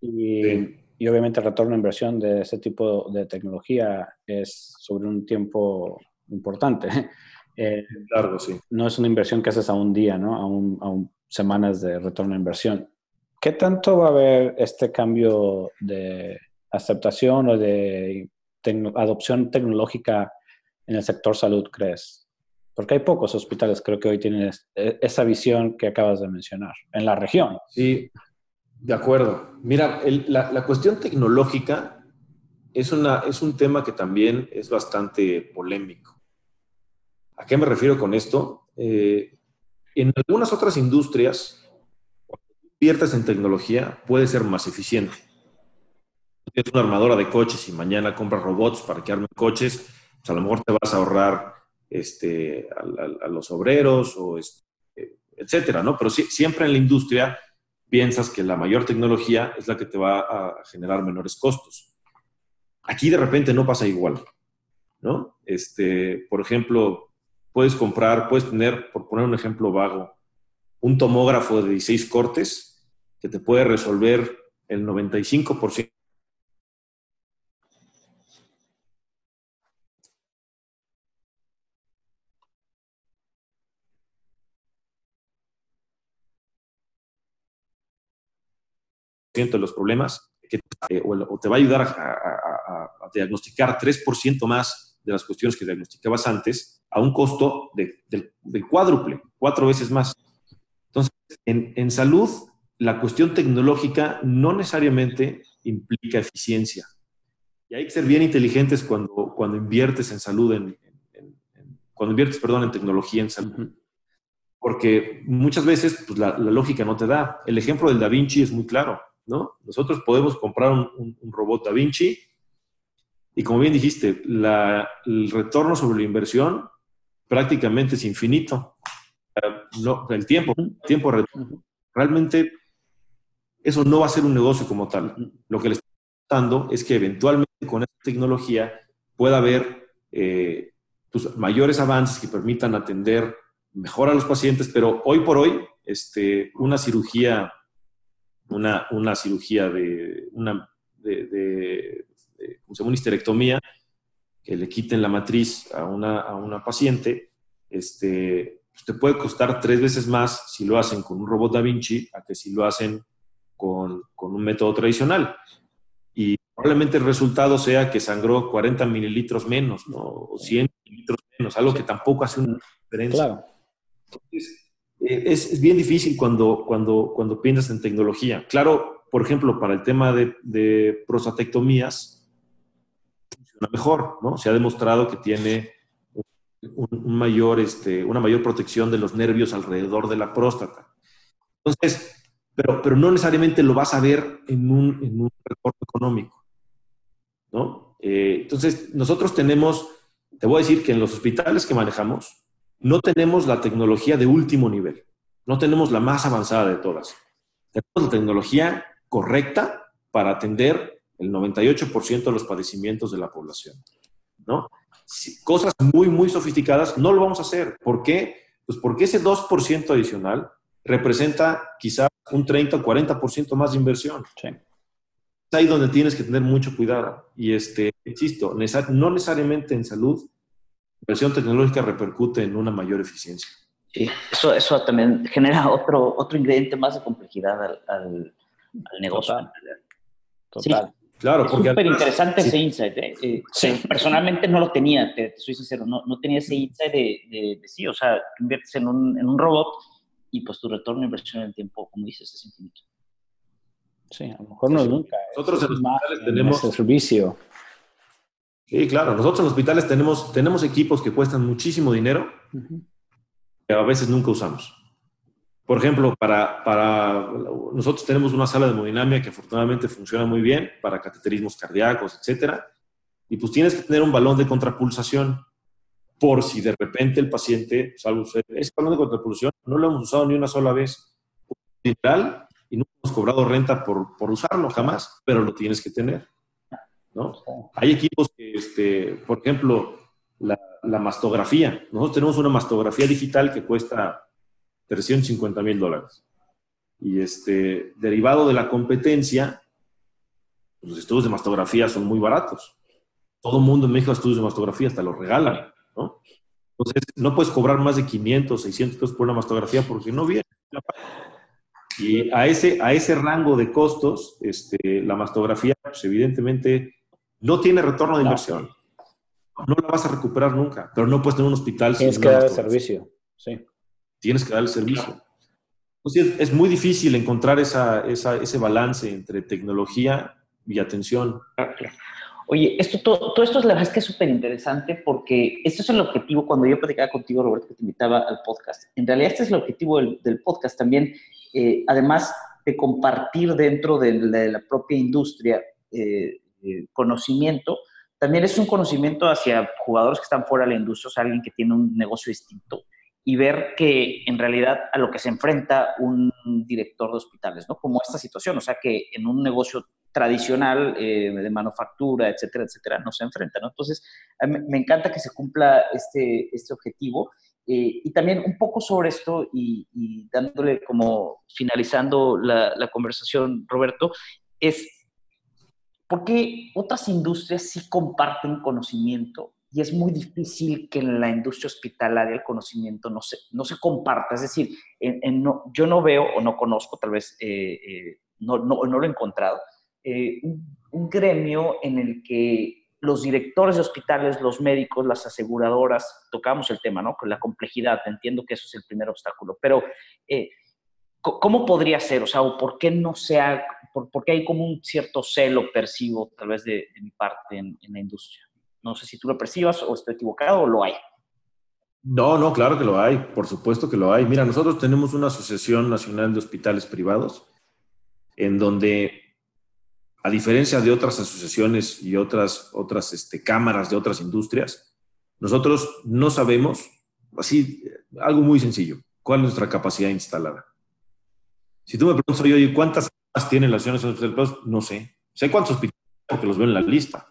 y, y obviamente el retorno de inversión de ese tipo de tecnología es sobre un tiempo importante. Eh, Largo, sí. No es una inversión que haces a un día, ¿no? A, un, semanas de retorno de inversión. ¿Qué tanto va a haber este cambio de aceptación o de adopción tecnológica en el sector salud, crees? Porque hay pocos hospitales, creo que hoy tienen e, esa visión que acabas de mencionar en la región. Sí, de acuerdo. Mira, la, cuestión tecnológica es, una, es un tema que también es bastante polémico. ¿A qué me refiero con esto? Eh, en algunas otras industrias, cuando inviertes en tecnología, puede ser más eficiente. Tienes una armadora de coches y mañana compras robots para que armen coches, pues, a lo mejor te vas a ahorrar este, a, los obreros o este, etcétera, ¿no? Pero siempre en la industria piensas que la mayor tecnología es la que te va a generar menores costos. Aquí de repente no pasa igual, ¿no? Este, por ejemplo, puedes comprar, puedes tener, por poner un ejemplo vago, un tomógrafo de 16 cortes que te puede resolver el 95% de los problemas eh, o, te va a ayudar a, diagnosticar 3% más de las cuestiones que diagnosticabas antes a un costo de, del cuádruple, cuatro veces más. Entonces, en, en, salud, la cuestión tecnológica no necesariamente implica eficiencia. Y hay que ser bien inteligentes cuando, cuando inviertes en salud, en, cuando inviertes, perdón, en tecnología en salud. Porque muchas veces pues, la, la lógica no te da. El ejemplo del Da Vinci es muy claro ¿no? Nosotros podemos comprar un, robot Da Vinci y como bien dijiste, el retorno sobre la inversión prácticamente es infinito. No, el tiempo, el tiempo realmente eso no va a ser un negocio como tal. Lo que le estoy dando es que eventualmente con esta tecnología pueda haber eh, pues, mayores avances que permitan atender mejor a los pacientes, pero hoy por hoy este, una cirugía una, una cirugía de una, de, una histerectomía, que le quiten la matriz a una, a una paciente, este, pues te puede costar tres veces más si lo hacen con un robot Da Vinci a que si lo hacen con, con un método tradicional. Y probablemente el resultado sea que sangró 40 mililitros menos, ¿no? O 100 mililitros menos, algo que tampoco hace una diferencia. Claro. Entonces, eh, es, bien difícil cuando, cuando, cuando piensas en tecnología. Claro, por ejemplo, para el tema de, de prostatectomías, funciona mejor, ¿no? Se ha demostrado que tiene un, mayor, este, una mayor protección de los nervios alrededor de la próstata. Entonces, pero, pero no necesariamente lo vas a ver en un, en un económico, ¿no? Eh, entonces, nosotros tenemos, te voy a decir que en los hospitales que manejamos, no tenemos la tecnología de último nivel, no tenemos la más avanzada de todas. Tenemos la tecnología correcta para atender el 98% de los padecimientos de la población. ¿no? Cosas muy, muy sofisticadas no lo vamos a hacer. ¿Por qué? Pues porque ese 2% adicional representa quizá un 30 o 40% más de inversión. Es ahí donde tienes que tener mucho cuidado. Y este, insisto, no necesariamente en salud inversión tecnológica repercute en una mayor eficiencia. Sí, eso, eso también genera otro, otro ingrediente más de complejidad al, al, negocio. Total. Claro, es súper interesante ese insight. ¿eh? eh personalmente no lo tenía, te, soy sincero, no, no, tenía ese insight de, de, sí, o sea, inviertes en un, en un robot y pues tu retorno de inversión en el tiempo, como dices, es infinito. Sí, a lo mejor no nunca. Nosotros en los tenemos el servicio. Sí, claro. Nosotros en los hospitales tenemos, tenemos equipos que cuestan muchísimo dinero que a veces nunca usamos. Por ejemplo, para, para, nosotros tenemos una sala de hemodinamia que afortunadamente funciona muy bien para cateterismos cardíacos, etcétera. Y pues tienes que tener un balón de contrapulsación por si de repente el paciente, salvo usted, ese balón de contrapulsación no lo hemos usado ni una sola vez. Literal, y no hemos cobrado renta por, por usarlo jamás, pero lo tienes que tener. Hay equipos que, este, por ejemplo, la, mastografía. Nosotros tenemos una mastografía digital que cuesta 350 mil dólares. Y este, derivado de la competencia, los estudios de mastografía son muy baratos. Todo el mundo en México estudios de mastografía, hasta los regalan, ¿no? Entonces, no puedes cobrar más de 500, 600 pesos por una mastografía porque no viene. Y a ese, a ese rango de costos, este, la mastografía, pues, evidentemente, no tiene retorno de inversión. No la vas a recuperar nunca, pero no puedes tener un hospital Tienes que dar el servicio, sí. Tienes que dar el servicio. Entonces, es muy difícil encontrar esa, esa, ese balance entre tecnología y atención. Oye, esto, todo, todo, esto es la verdad es que es súper interesante porque este es el objetivo, cuando yo platicaba contigo, Roberto, que te invitaba al podcast. En realidad este es el objetivo del, del podcast también, eh, además de compartir dentro de la, de la propia industria eh, eh, conocimiento, también es un conocimiento hacia jugadores que están fuera de la industria, o sea, alguien que tiene un negocio distinto y ver que en realidad a lo que se enfrenta un director de hospitales, ¿no? Como esta situación, o sea, que en un negocio tradicional eh, de manufactura, etcétera, etcétera, no se enfrenta, ¿no? Entonces, me encanta que se cumpla este, este objetivo. Eh, y también un poco sobre esto y, dándole como finalizando la, la, conversación, Roberto, es por qué otras industrias sí comparten conocimiento y es muy difícil que en la industria hospitalaria el conocimiento no se, no se comparta. Es decir, en, no, yo no veo o no conozco, tal vez eh, eh, no, no, no, lo he encontrado, eh, un, un, gremio en el que los directores de hospitales, los médicos, las aseguradoras, tocamos el tema, ¿no? Con la complejidad, entiendo que eso es el primer obstáculo, pero ¿cómo podría ser? O sea, ¿por qué no sea, por, por qué hay como un cierto celo, percibo, tal vez de, de mi parte en, en la industria? No sé si tú lo percibas o estoy equivocado o lo hay. No, no, claro que lo hay, por supuesto que lo hay. Mira, nosotros tenemos una Asociación Nacional de Hospitales Privados, en donde, a diferencia de otras asociaciones y otras, otras este, cámaras de otras industrias, nosotros no sabemos, así, algo muy sencillo, cuál es nuestra capacidad instalada. Si tú me preguntas, oye, ¿cuántas tienen las asociaciones de hospitales privados? No sé. Sé cuántos hospitales porque los veo en la lista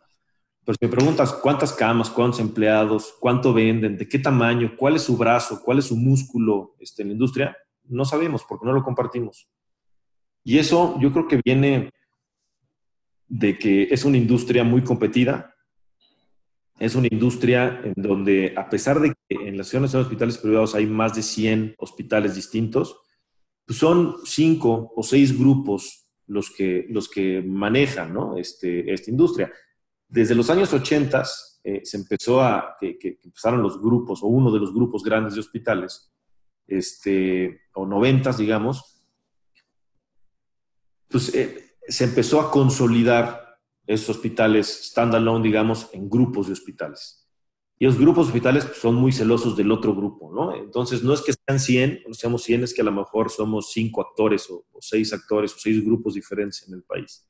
pero si me preguntas cuántas camas, cuántos empleados, cuánto venden, de qué tamaño, cuál es su brazo, cuál es su músculo este, en la industria, no sabemos porque no lo compartimos. Y eso yo creo que viene de que es una industria muy competida, es una industria en donde, a pesar de que en las ciudades de hospitales privados hay más de 100 hospitales distintos, pues son cinco o seis grupos los que, los que manejan ¿no? este, esta industria. Desde los años 80 eh, se empezó a, que, empezaron los grupos, o uno de los grupos grandes de hospitales, este, o 90, digamos, pues eh, se empezó a consolidar esos hospitales standalone, digamos, en grupos de hospitales. Y los grupos hospitales son muy celosos del otro grupo, ¿no? Entonces, no es que sean 100, no seamos 100, es que a lo mejor somos cinco actores o, o seis actores o seis grupos diferentes en el país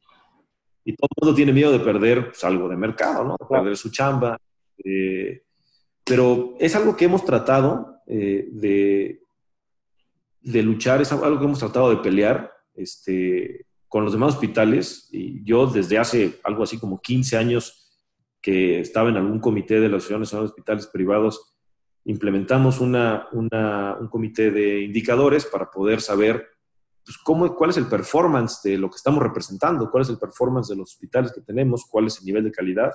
y todo el mundo tiene miedo de perder pues, algo de mercado, ¿no? De perder su chamba. Eh, pero es algo que hemos tratado eh, de, de, luchar, es algo que hemos tratado de pelear este, con los demás hospitales. Y yo desde hace algo así como 15 años que estaba en algún comité de las asociaciones de hospitales privados, implementamos una, un comité de indicadores para poder saber pues, ¿cómo, cuál es el performance de lo que estamos representando, cuál es el performance de los hospitales que tenemos, cuál es el nivel de calidad.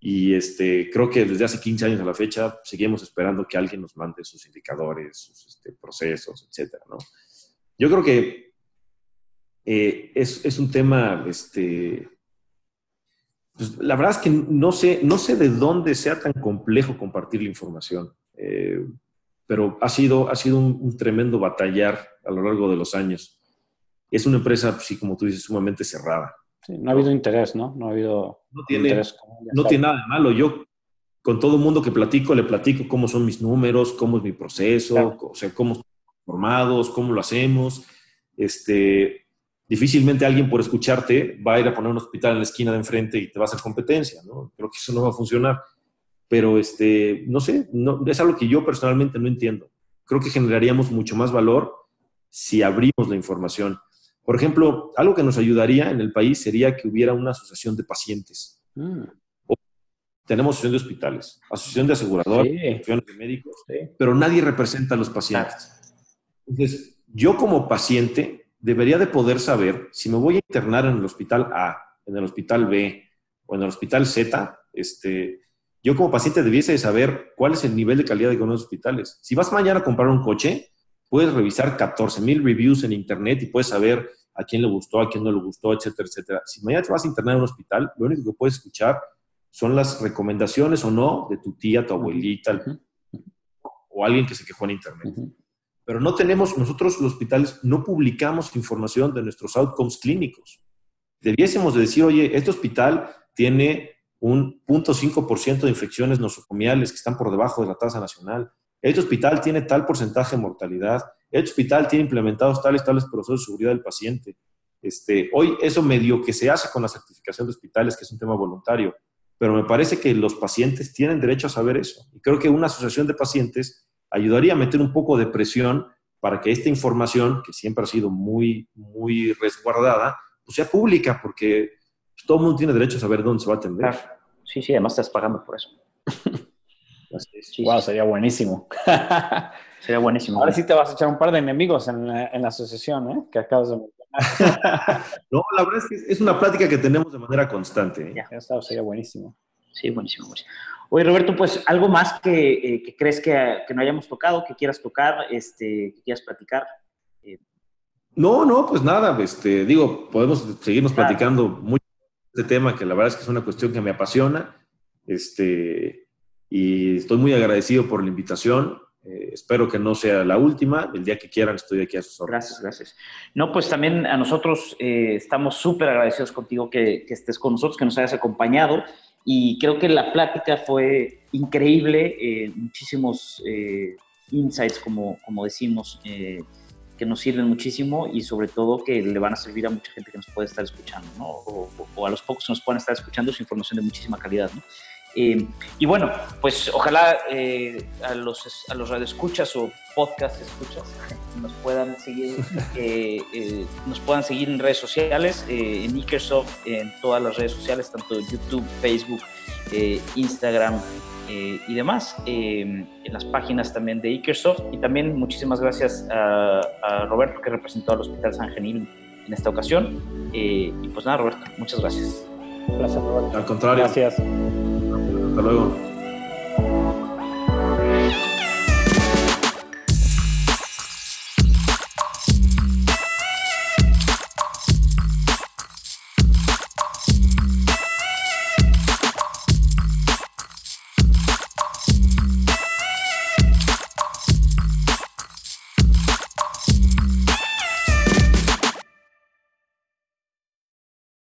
Y este, creo que desde hace 15 años a la fecha seguimos esperando que alguien nos mande sus indicadores, sus este, procesos, etcétera, ¿no? Yo creo que eh, es, es, un tema, este, pues, la verdad es que no sé, no sé de dónde sea tan complejo compartir la información. Eh, pero ha sido, ha sido un, tremendo batallar a lo largo de los años. Es una empresa, sí, como tú dices, sumamente cerrada. no ha habido interés, ¿no? No ha habido no tiene, interés. No tiene nada de malo. Yo con todo el mundo que platico, le platico cómo son mis números, cómo es mi proceso, o sea, cómo estamos formados, cómo lo hacemos. Este, difícilmente alguien por escucharte va a ir a poner un hospital en la esquina de enfrente y te va a hacer competencia, ¿no? Creo que eso no va a funcionar pero este, no sé, no, es algo que yo personalmente no entiendo. Creo que generaríamos mucho más valor si abrimos la información. Por ejemplo, algo que nos ayudaría en el país sería que hubiera una asociación de pacientes. Mm. tenemos asociación de hospitales, asociación de aseguradores, asociación de médicos, pero nadie representa a los pacientes. Entonces, yo como paciente debería de poder saber si me voy a internar en el hospital A, en el hospital B o en el hospital Z, este, yo como paciente debiese saber cuál es el nivel de calidad de los hospitales. Si vas mañana a comprar un coche, puedes revisar 14 mil reviews en internet y puedes saber a quién le gustó, a quién no le gustó, etcétera, etcétera. Si mañana te vas a internar en un hospital, lo único que puedes escuchar son las recomendaciones o no de tu tía, tu abuelita o alguien que se quejó en internet. Pero no tenemos, nosotros los hospitales no publicamos información de nuestros outcomes clínicos. Debiésemos de decir, oye, este hospital tiene un 0.5% de infecciones nosocomiales que están por debajo de la tasa nacional. Este hospital tiene tal porcentaje de mortalidad. Este hospital tiene implementados tales tales procesos de seguridad del paciente. Este, hoy eso medio que se hace con la certificación de hospitales, que es un tema voluntario, pero me parece que los pacientes tienen derecho a saber eso. Y creo que una asociación de pacientes ayudaría a meter un poco de presión para que esta información, que siempre ha sido muy, muy resguardada, pues sea pública, porque todo el mundo tiene derecho a saber dónde se va a atender. Sí, sí, además estás pagando por eso. wow, sería buenísimo. sería buenísimo. Ahora sí te vas a echar un par de enemigos en la, en la asociación, ¿eh? Que acabas de mencionar. no, la verdad es que es una plática que tenemos de manera constante. ¿eh? Ya, sería buenísimo. Sí, buenísimo, buenísimo. Oye, Roberto, pues algo más que, eh, que crees que, que, no hayamos tocado, que quieras tocar, este, que quieras platicar. Eh. No, no, pues nada, este, digo, podemos seguirnos platicando mucho de este tema, que la verdad es que es una cuestión que me apasiona. Este, y estoy muy agradecido por la invitación. Eh, espero que no sea la última. El día que quieran estoy aquí a sus órdenes. Gracias, gracias. No, pues también a nosotros eh, estamos súper agradecidos contigo que, que, estés con nosotros, que nos hayas acompañado. Y creo que la plática fue increíble, eh, muchísimos insights, como, como decimos, que nos sirven muchísimo y sobre todo que le van a servir a mucha gente que nos puede estar escuchando, ¿no? O, o a los pocos que nos puedan estar escuchando, es información de muchísima calidad, ¿no? Eh, y bueno, pues ojalá eh, a, los, a los radioescuchas o podcast escuchas nos puedan seguir, eh, nos puedan seguir en redes sociales, en Ikersoft, en todas las redes sociales, tanto YouTube, Facebook, Instagram y demás, en las páginas también de Ikersoft. Y también muchísimas gracias a, a, Roberto que representó al Hospital San Genil en esta ocasión. y pues nada, Roberto, muchas gracias. Gracias, Roberto. Al contrario. Gracias. Hasta luego.